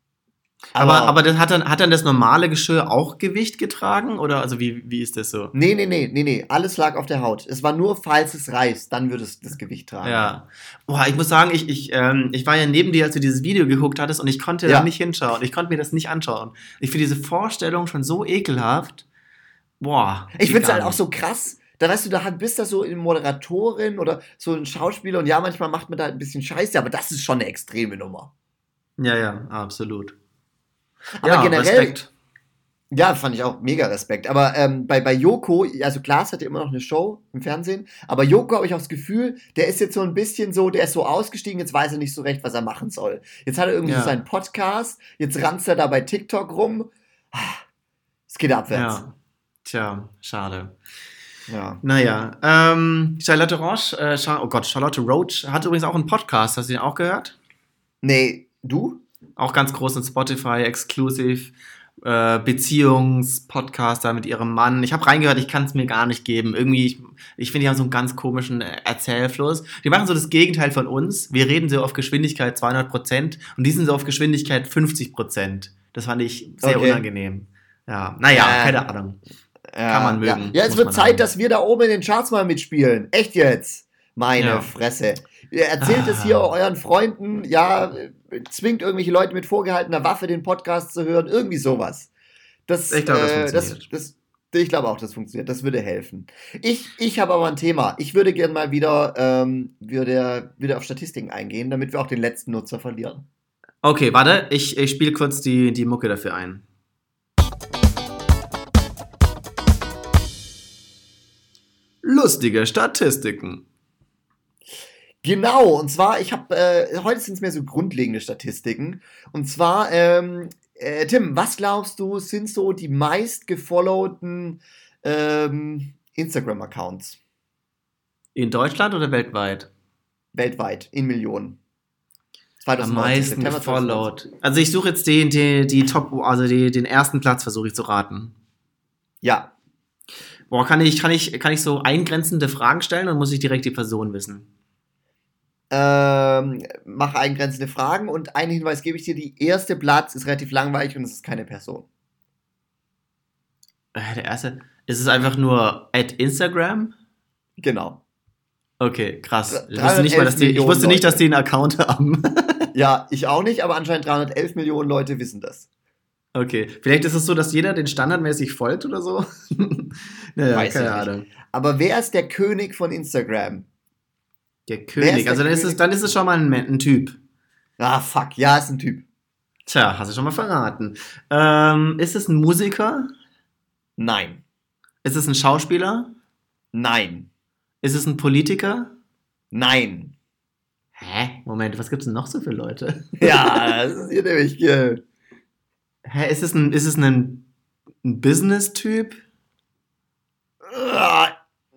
Aber, aber das hat, dann, hat dann das normale Geschirr auch Gewicht getragen? Oder also wie, wie ist das so? Nee, nee, nee, nee, nee, alles lag auf der Haut. Es war nur, falls es reißt, dann würde es das Gewicht tragen. Ja. Boah, ich muss sagen, ich, ich, ähm, ich war ja neben dir, als du dieses Video geguckt hattest und ich konnte Ja. da nicht hinschauen. Ich konnte mir das nicht anschauen. Ich finde diese Vorstellung schon so ekelhaft. Boah. Ich finde es halt auch so krass. Da weißt du, da bist da so eine Moderatorin oder so ein Schauspieler und ja, manchmal macht man da ein bisschen Scheiße, aber das ist schon eine extreme Nummer. Ja, ja, absolut. Aber ja, generell, Respekt. ja, fand ich auch mega Respekt. Aber ähm, bei, bei Joko, also Klaas hat ja immer noch eine Show im Fernsehen, aber Joko habe ich auch das Gefühl, der ist jetzt so ein bisschen so, der ist so ausgestiegen, jetzt weiß er nicht so recht, was er machen soll. Jetzt hat er irgendwie Ja. so seinen Podcast, jetzt ranzt er da bei TikTok rum. Ah, Es geht abwärts. Ja. Tja, schade. Ja. Naja, ähm, Charlotte Roche, äh, Char oh Gott, Charlotte Roach hat übrigens auch einen Podcast. Hast du den auch gehört? Nee, du? Auch ganz groß in Spotify, exklusiv. Äh, Beziehungspodcast da mit ihrem Mann. Ich habe reingehört, ich kann es mir gar nicht geben. Irgendwie, ich, ich finde, die haben so einen ganz komischen äh, Erzählfluss. Die machen so das Gegenteil von uns. Wir reden so auf Geschwindigkeit 200 Prozent und die sind so auf Geschwindigkeit 50 Prozent. Das fand ich sehr Okay. unangenehm. Ja, naja, Ja. keine Ahnung. Ja, Kann man Ja, mögen, ja es muss wird Zeit, sagen. dass wir da oben in den Charts mal mitspielen. Echt jetzt. Meine Ja. Fresse. Ihr erzählt es hier Ah. euren Freunden, ja, zwingt irgendwelche Leute mit vorgehaltener Waffe den Podcast zu hören, irgendwie sowas. Das, Ich glaube, das äh, das, funktioniert. das, ich glaube auch, das funktioniert. Das würde helfen. Ich, ich habe aber ein Thema. Ich würde gerne mal wieder, ähm, wieder, wieder auf Statistiken eingehen, damit wir auch den letzten Nutzer verlieren. Okay, warte, ich, ich spiele kurz die, die Mucke dafür ein. Lustige Statistiken. Genau, und zwar, ich habe, äh, heute sind es mehr so grundlegende Statistiken. Und zwar, ähm, äh, Tim, was glaubst du, sind so die meist gefollowten ähm, Instagram-Accounts In Deutschland oder weltweit? weltweit in Millionen? Am 2019, meisten September 2019. gefollowt. Also ich suche jetzt die, die, die Top, also die, den ersten Platz versuche ich zu raten. Ja, Boah, kann ich, kann ich, kann ich so eingrenzende Fragen stellen oder muss ich direkt die Person wissen? ähm, mach eingrenzende Fragen und einen Hinweis gebe ich dir, die erste Platz ist relativ langweilig und es ist keine Person. Äh, der erste. Ist es einfach nur at Instagram? Genau. Okay, krass. Ich wusste nicht, mal, dass die, ich wusste nicht, dass die einen Account haben. Ja, ich auch nicht, aber anscheinend 311 Millionen Leute wissen das. Okay, vielleicht ist es so, dass jeder den standardmäßig folgt oder so. naja, Weiß keine ich nicht. Ahnung. Aber wer ist der König von Instagram? Der König. der Also dann ist, es, König? dann ist es schon mal ein, ein Typ. Ah, fuck, ja, ist ein Typ. Tja, hast du schon mal verraten. Ähm, ist es ein Musiker? Nein. Ist es ein Schauspieler? Nein. Ist es ein Politiker? Nein. Hä? Moment, was gibt's denn noch so für Leute? Ja, das ist hier nämlich. Äh, Hä, ist es ein, ist es ein, ein Business-Typ? ah,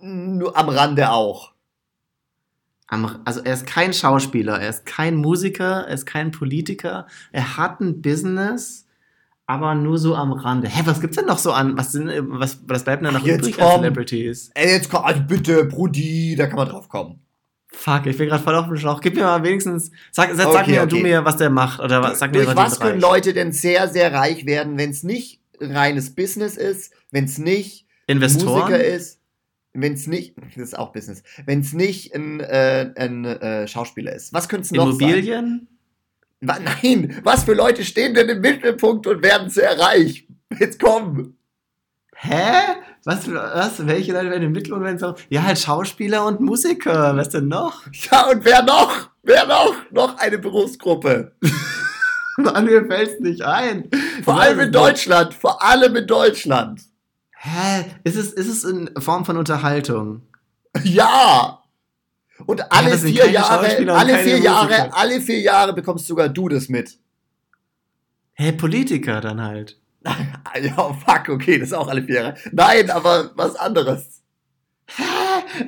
nur am Rande auch. Am- Also er ist kein Schauspieler, er ist kein Musiker, er ist kein Politiker. Er hat ein Business, aber nur so am Rande. Hä, was gibt's denn noch so an? Was, sind, was, was bleibt denn noch Ach, jetzt übrig an komm. Celebrities? Ey, jetzt komm, also bitte, Brudi, da kann man drauf kommen. Fuck, ich bin gerade voll auf dem Schlauch. Gib mir mal wenigstens. Sag, sag, Okay, mir okay. du mir, was der macht. Oder was, sag mir Durch was können. Leute denn sehr, sehr reich werden, wenn es nicht reines Business ist, wenn es nicht Investoren? Musiker ist, wenn es nicht, das ist auch Business, wenn es nicht ein, äh, ein äh, Schauspieler ist. Was könnte es noch sein? Immobilien? Nein, was für Leute stehen denn im Mittelpunkt und werden sehr reich? Jetzt komm. Hä? Was, für- was? Welche Leute werden im Mittelpunkt? werden so- Ja, halt Schauspieler und Musiker. Was denn noch? Ja, und wer noch? Wer noch? Noch eine Berufsgruppe. Mann, mir fällt's nicht ein. Vor Ich allem in es. Deutschland. Vor allem in Deutschland. Hä? Ist es, ist es in Form von Unterhaltung? Ja. Und alle das sind vier Jahre, und alle vier Jahre, Musiker. alle vier Jahre bekommst sogar du das mit. Hä, Politiker dann halt. Ja, fuck, okay, das ist auch alle vier Jahre. Nein, aber was anderes.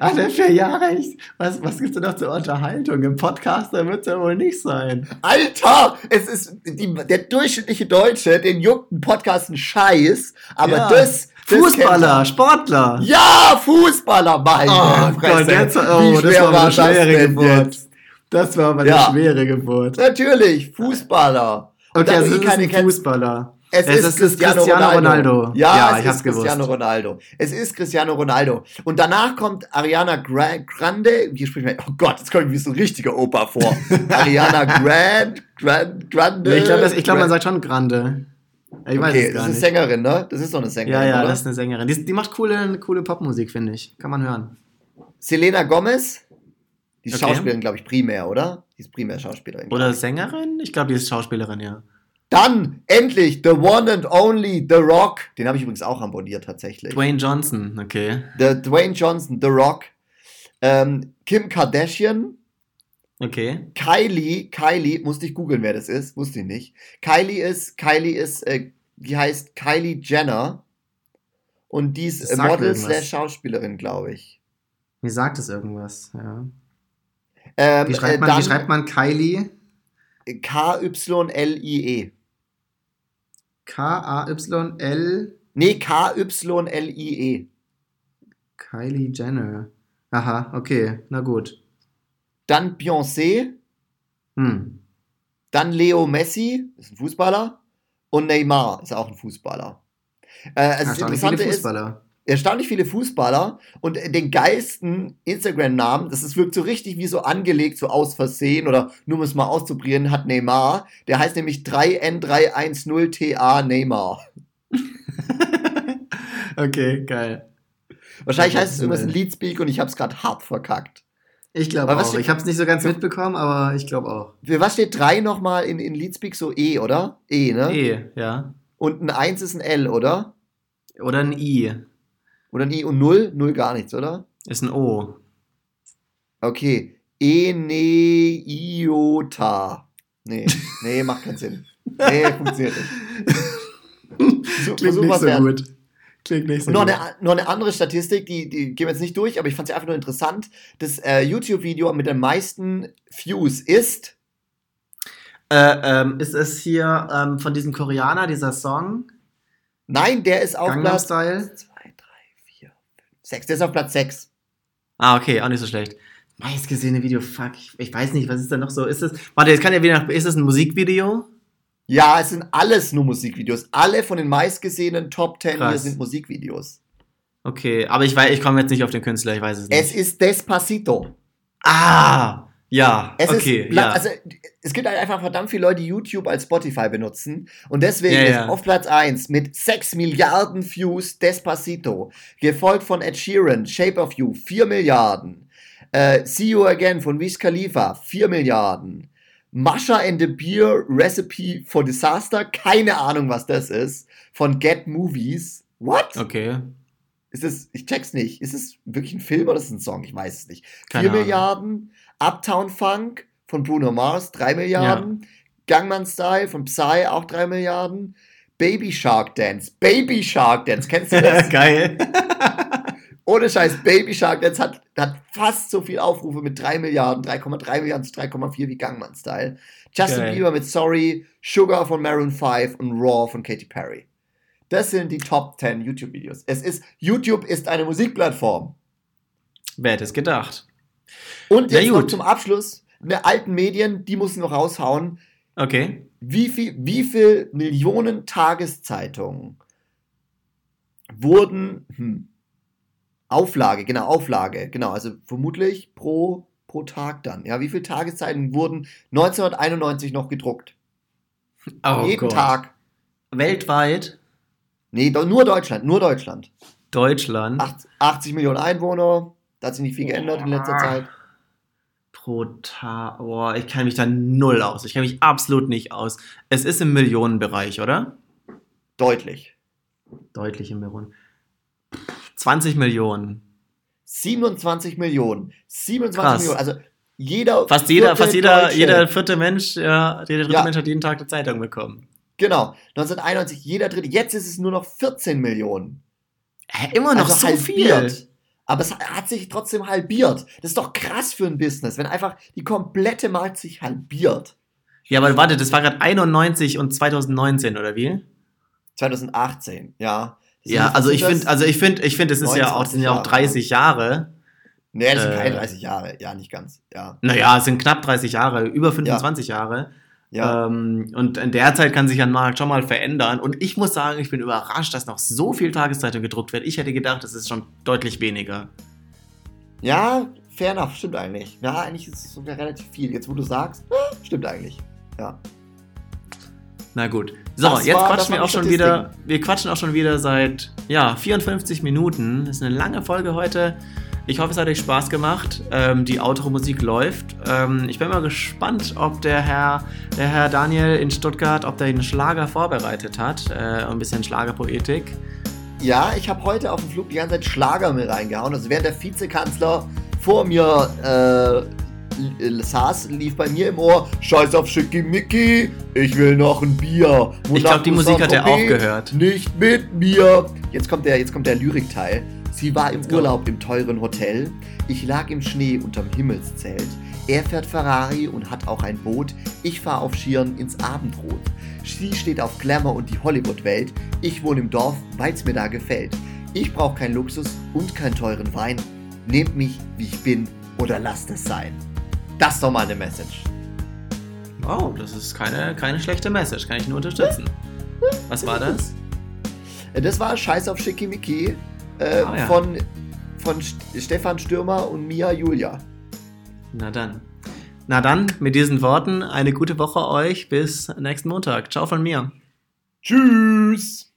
Alle vier Jahre? Was, was gibt's denn noch zur Unterhaltung? Im Podcast, da wird's ja wohl nicht sein. Alter, es ist die, der durchschnittliche Deutsche, den juckt ein Podcast ein Scheiß, aber Ja. das, das Fußballer, Sportler. er. Ja, Fußballer, meine Oh. Gott, jetzt, Wie oh, das schwer war aber eine schwere denn Geburt. jetzt? Das war aber eine Ja. schwere Geburt. Natürlich, Fußballer. Und Okay, also es ist keine ein Fußballer. Es, Es ist, ist Cristiano, Cristiano Ronaldo. Ronaldo. Ja, Ja, es ich ist hab's gewusst. Cristiano Ronaldo. Es ist Cristiano Ronaldo. Und danach kommt Ariana Gra Grande. Wie spricht man? Oh Gott, jetzt kommt mir wie so ein richtiger Opa vor. Ariana Grande. Grand, Grande. ich glaube, glaub, man sagt schon Grande. Ich weiß Okay, es das gar ist eine. Sängerin, ne? Das ist doch eine Sängerin. Ja, ja, oder? das ist eine Sängerin. Die, die macht coole, coole Popmusik, finde ich. Kann man hören. Selena Gomez. Die ist Okay. Schauspielerin, glaube ich, primär, oder? Die ist primär Schauspielerin. Oder ich. Sängerin? Ich glaube, die ist Schauspielerin, ja. Dann endlich The One and Only The Rock. Den habe ich übrigens auch abonniert tatsächlich. Dwayne Johnson, okay. The Dwayne Johnson, The Rock. Ähm, Kim Kardashian. Okay. Kylie, Kylie, musste ich googeln, wer das ist, wusste ich nicht. Kylie ist, Kylie ist, äh, die heißt Kylie Jenner und die ist äh, Model slash Schauspielerin, glaube ich. Mir sagt es irgendwas, ja. Ähm, Wie schreibt, äh, man, dann wie schreibt man Kylie? K-Y-L-I-E. K-A-Y-L Nee, K-Y-L-I-E. Kylie Jenner. Aha, okay, na gut. Dann Beyoncé, Hm. dann Leo Messi, ist ein Fußballer, und Neymar ist auch ein Fußballer. Äh, also das Interessante ist, Fußballer. Erstaunlich viele Fußballer und den geilsten Instagram-Namen, das ist, wirkt so richtig wie so angelegt, so aus Versehen oder nur um es mal auszuprobieren, hat Neymar. Der heißt nämlich 3N310TA Neymar. okay, geil. Wahrscheinlich heißt es irgendwas in Leadspeak und ich habe es gerade hart verkackt. Ich glaube auch. Steht, ich habe es nicht so ganz mitbekommen, aber ich glaube auch. Für was steht 3 nochmal in, in Leadspeak? So E, oder? E, ne? E, ja. Und ein 1 ist ein L, oder? Oder ein I. Oder ein I und 0? 0 gar nichts, oder? Ist ein O. Okay. Eneiota. Nee, nee, macht keinen Sinn. Nee, funktioniert nicht. Versuch, Klingt nicht so werden. gut. Klingt nicht so noch, gut. Eine, noch eine andere Statistik, die, die gehen wir jetzt nicht durch, aber ich fand sie einfach nur interessant. Das äh, YouTube-Video mit den meisten Views ist. Äh, ähm, ist es hier ähm, von diesem Koreaner, dieser Song? Nein, der ist auf Gangnam Platz Style? 2, 3, 4, 5, 6. Der ist auf Platz 6. Ah, okay, auch nicht so schlecht. Meistgesehene Video, fuck, ich, ich, weiß nicht, was ist da noch so? Ist es, warte, jetzt kann ja wieder nach, ist es ein Musikvideo? Ja, es sind alles nur Musikvideos. Alle von den meistgesehenen Top 10 Krass. hier sind Musikvideos. Okay, aber ich weiß, ich komme jetzt nicht auf den Künstler, ich weiß es nicht. Es ist Despacito. Ah, ja, es okay, ist, ja. Also, es gibt halt einfach verdammt viele Leute, die YouTube als Spotify benutzen. Und deswegen ja, ja. ist auf Platz 1 mit 6 Milliarden Views Despacito. Gefolgt von Ed Sheeran, Shape of You, 4 Milliarden. Äh, See You Again von Wiz Khalifa, 4 Milliarden. Masha and the Beer Recipe for Disaster, keine Ahnung, was das ist. Von Get Movies. What? Okay. Ist es, ich check's nicht. Ist es wirklich ein Film oder ist es ein Song? Ich weiß es nicht. Keine 4 Ahnung. Milliarden. Uptown Funk von Bruno Mars, 3 Milliarden. Ja. Gangnam Style von Psy, auch 3 Milliarden. Baby Shark Dance. Baby Shark Dance, kennst du das? Geil. Ohne Scheiß, Baby Shark Dance hat, hat fast so viel Aufrufe mit 3 Milliarden, 3,3 Milliarden zu 3,4 wie Gangnam Style. Justin Geil. Bieber mit Sorry, Sugar von Maroon 5 und Raw von Katy Perry. Das sind die Top 10 YouTube-Videos. Es ist, YouTube ist eine Musikplattform. Wer hätte es gedacht? Und jetzt noch zum Abschluss, eine alten Medien, die muss noch raushauen. Okay. Wie viel, wie viel Millionen Tageszeitungen wurden, hm, Auflage, genau, Auflage, genau, also vermutlich pro, pro Tag dann. Ja, wie viele Tageszeitungen wurden 1991 noch gedruckt? Oh Jeden Gott. Tag. Weltweit? Nee, nur Deutschland, nur Deutschland. Deutschland. 80 Millionen Einwohner, da hat sich nicht viel geändert in letzter Zeit. Pro Tag. Boah, ich kenne mich da null aus. Ich kenne mich absolut nicht aus. Es ist im Millionenbereich, oder? Deutlich. Deutlich im Millionen. 20 Millionen. 27 Millionen. 27 Krass. Millionen. Also jeder. Fast jeder, fast jeder, jeder vierte Mensch, ja, jeder dritte ja. Mensch hat jeden Tag eine Zeitung bekommen. Genau. 1991 jeder dritte. Jetzt ist es nur noch 14 Millionen. Hä, immer noch also so halbiert. viel. Aber es hat sich trotzdem halbiert. Das ist doch krass für ein Business, wenn einfach die komplette Markt sich halbiert. Ja, aber warte, das war gerade 91 und 2019, oder wie? 2018, ja. Das ja, also ich finde, also ich finde, ich finde, es ist ja auch, sind ja auch 30 Jahre. Nee, das sind äh, keine 30 Jahre, ja, nicht ganz, ja. Naja, es sind knapp 30 Jahre, über 25 ja. Jahre. Ja. Ähm, und in der Zeit kann sich ein Markt schon mal verändern. Und ich muss sagen, ich bin überrascht, dass noch so viel Tageszeitung gedruckt wird. Ich hätte gedacht, es ist schon deutlich weniger. Ja, fair enough, stimmt eigentlich. Ja, eigentlich ist es sogar relativ viel. Jetzt, wo du sagst, stimmt eigentlich. Ja. Na gut. So, das jetzt war, quatschen wir auch schon wieder. Wir quatschen auch schon wieder seit ja, 54 Minuten. Das ist eine lange Folge heute. Ich hoffe, es hat euch Spaß gemacht. Ähm, die Outro-Musik läuft. Ähm, ich bin mal gespannt, ob der Herr, der Herr Daniel in Stuttgart, ob der einen Schlager vorbereitet hat. Äh, ein bisschen Schlagerpoetik. Ja, ich habe heute auf dem Flug die ganze Zeit Schlager mit reingehauen. Also während der Vizekanzler vor mir äh, saß, lief bei mir im Ohr, scheiß auf Schickimicki, ich will noch ein Bier. Wonach ich glaube, die Musik hat er auch gehört. Nicht mit mir. Jetzt kommt der, jetzt kommt der Lyrikteil. Sie war im Urlaub im teuren Hotel. Ich lag im Schnee unterm Himmelszelt. Er fährt Ferrari und hat auch ein Boot. Ich fahr auf Schieren ins Abendrot. Sie steht auf Glamour und die Hollywood-Welt. Ich wohne im Dorf, weil's mir da gefällt. Ich brauch keinen Luxus und keinen teuren Wein. Nehmt mich, wie ich bin, oder lasst es sein. Das ist doch mal eine Message. Wow, das ist keine, keine schlechte Message. Kann ich nur unterstützen. Was war das? Das war Scheiß auf Schickimicki. Äh, Ah, ja. von, von St Stefan Stürmer und Mia Julia. Na dann. Na dann, mit diesen Worten, eine gute Woche euch. Bis nächsten Montag. Ciao von mir. Tschüss!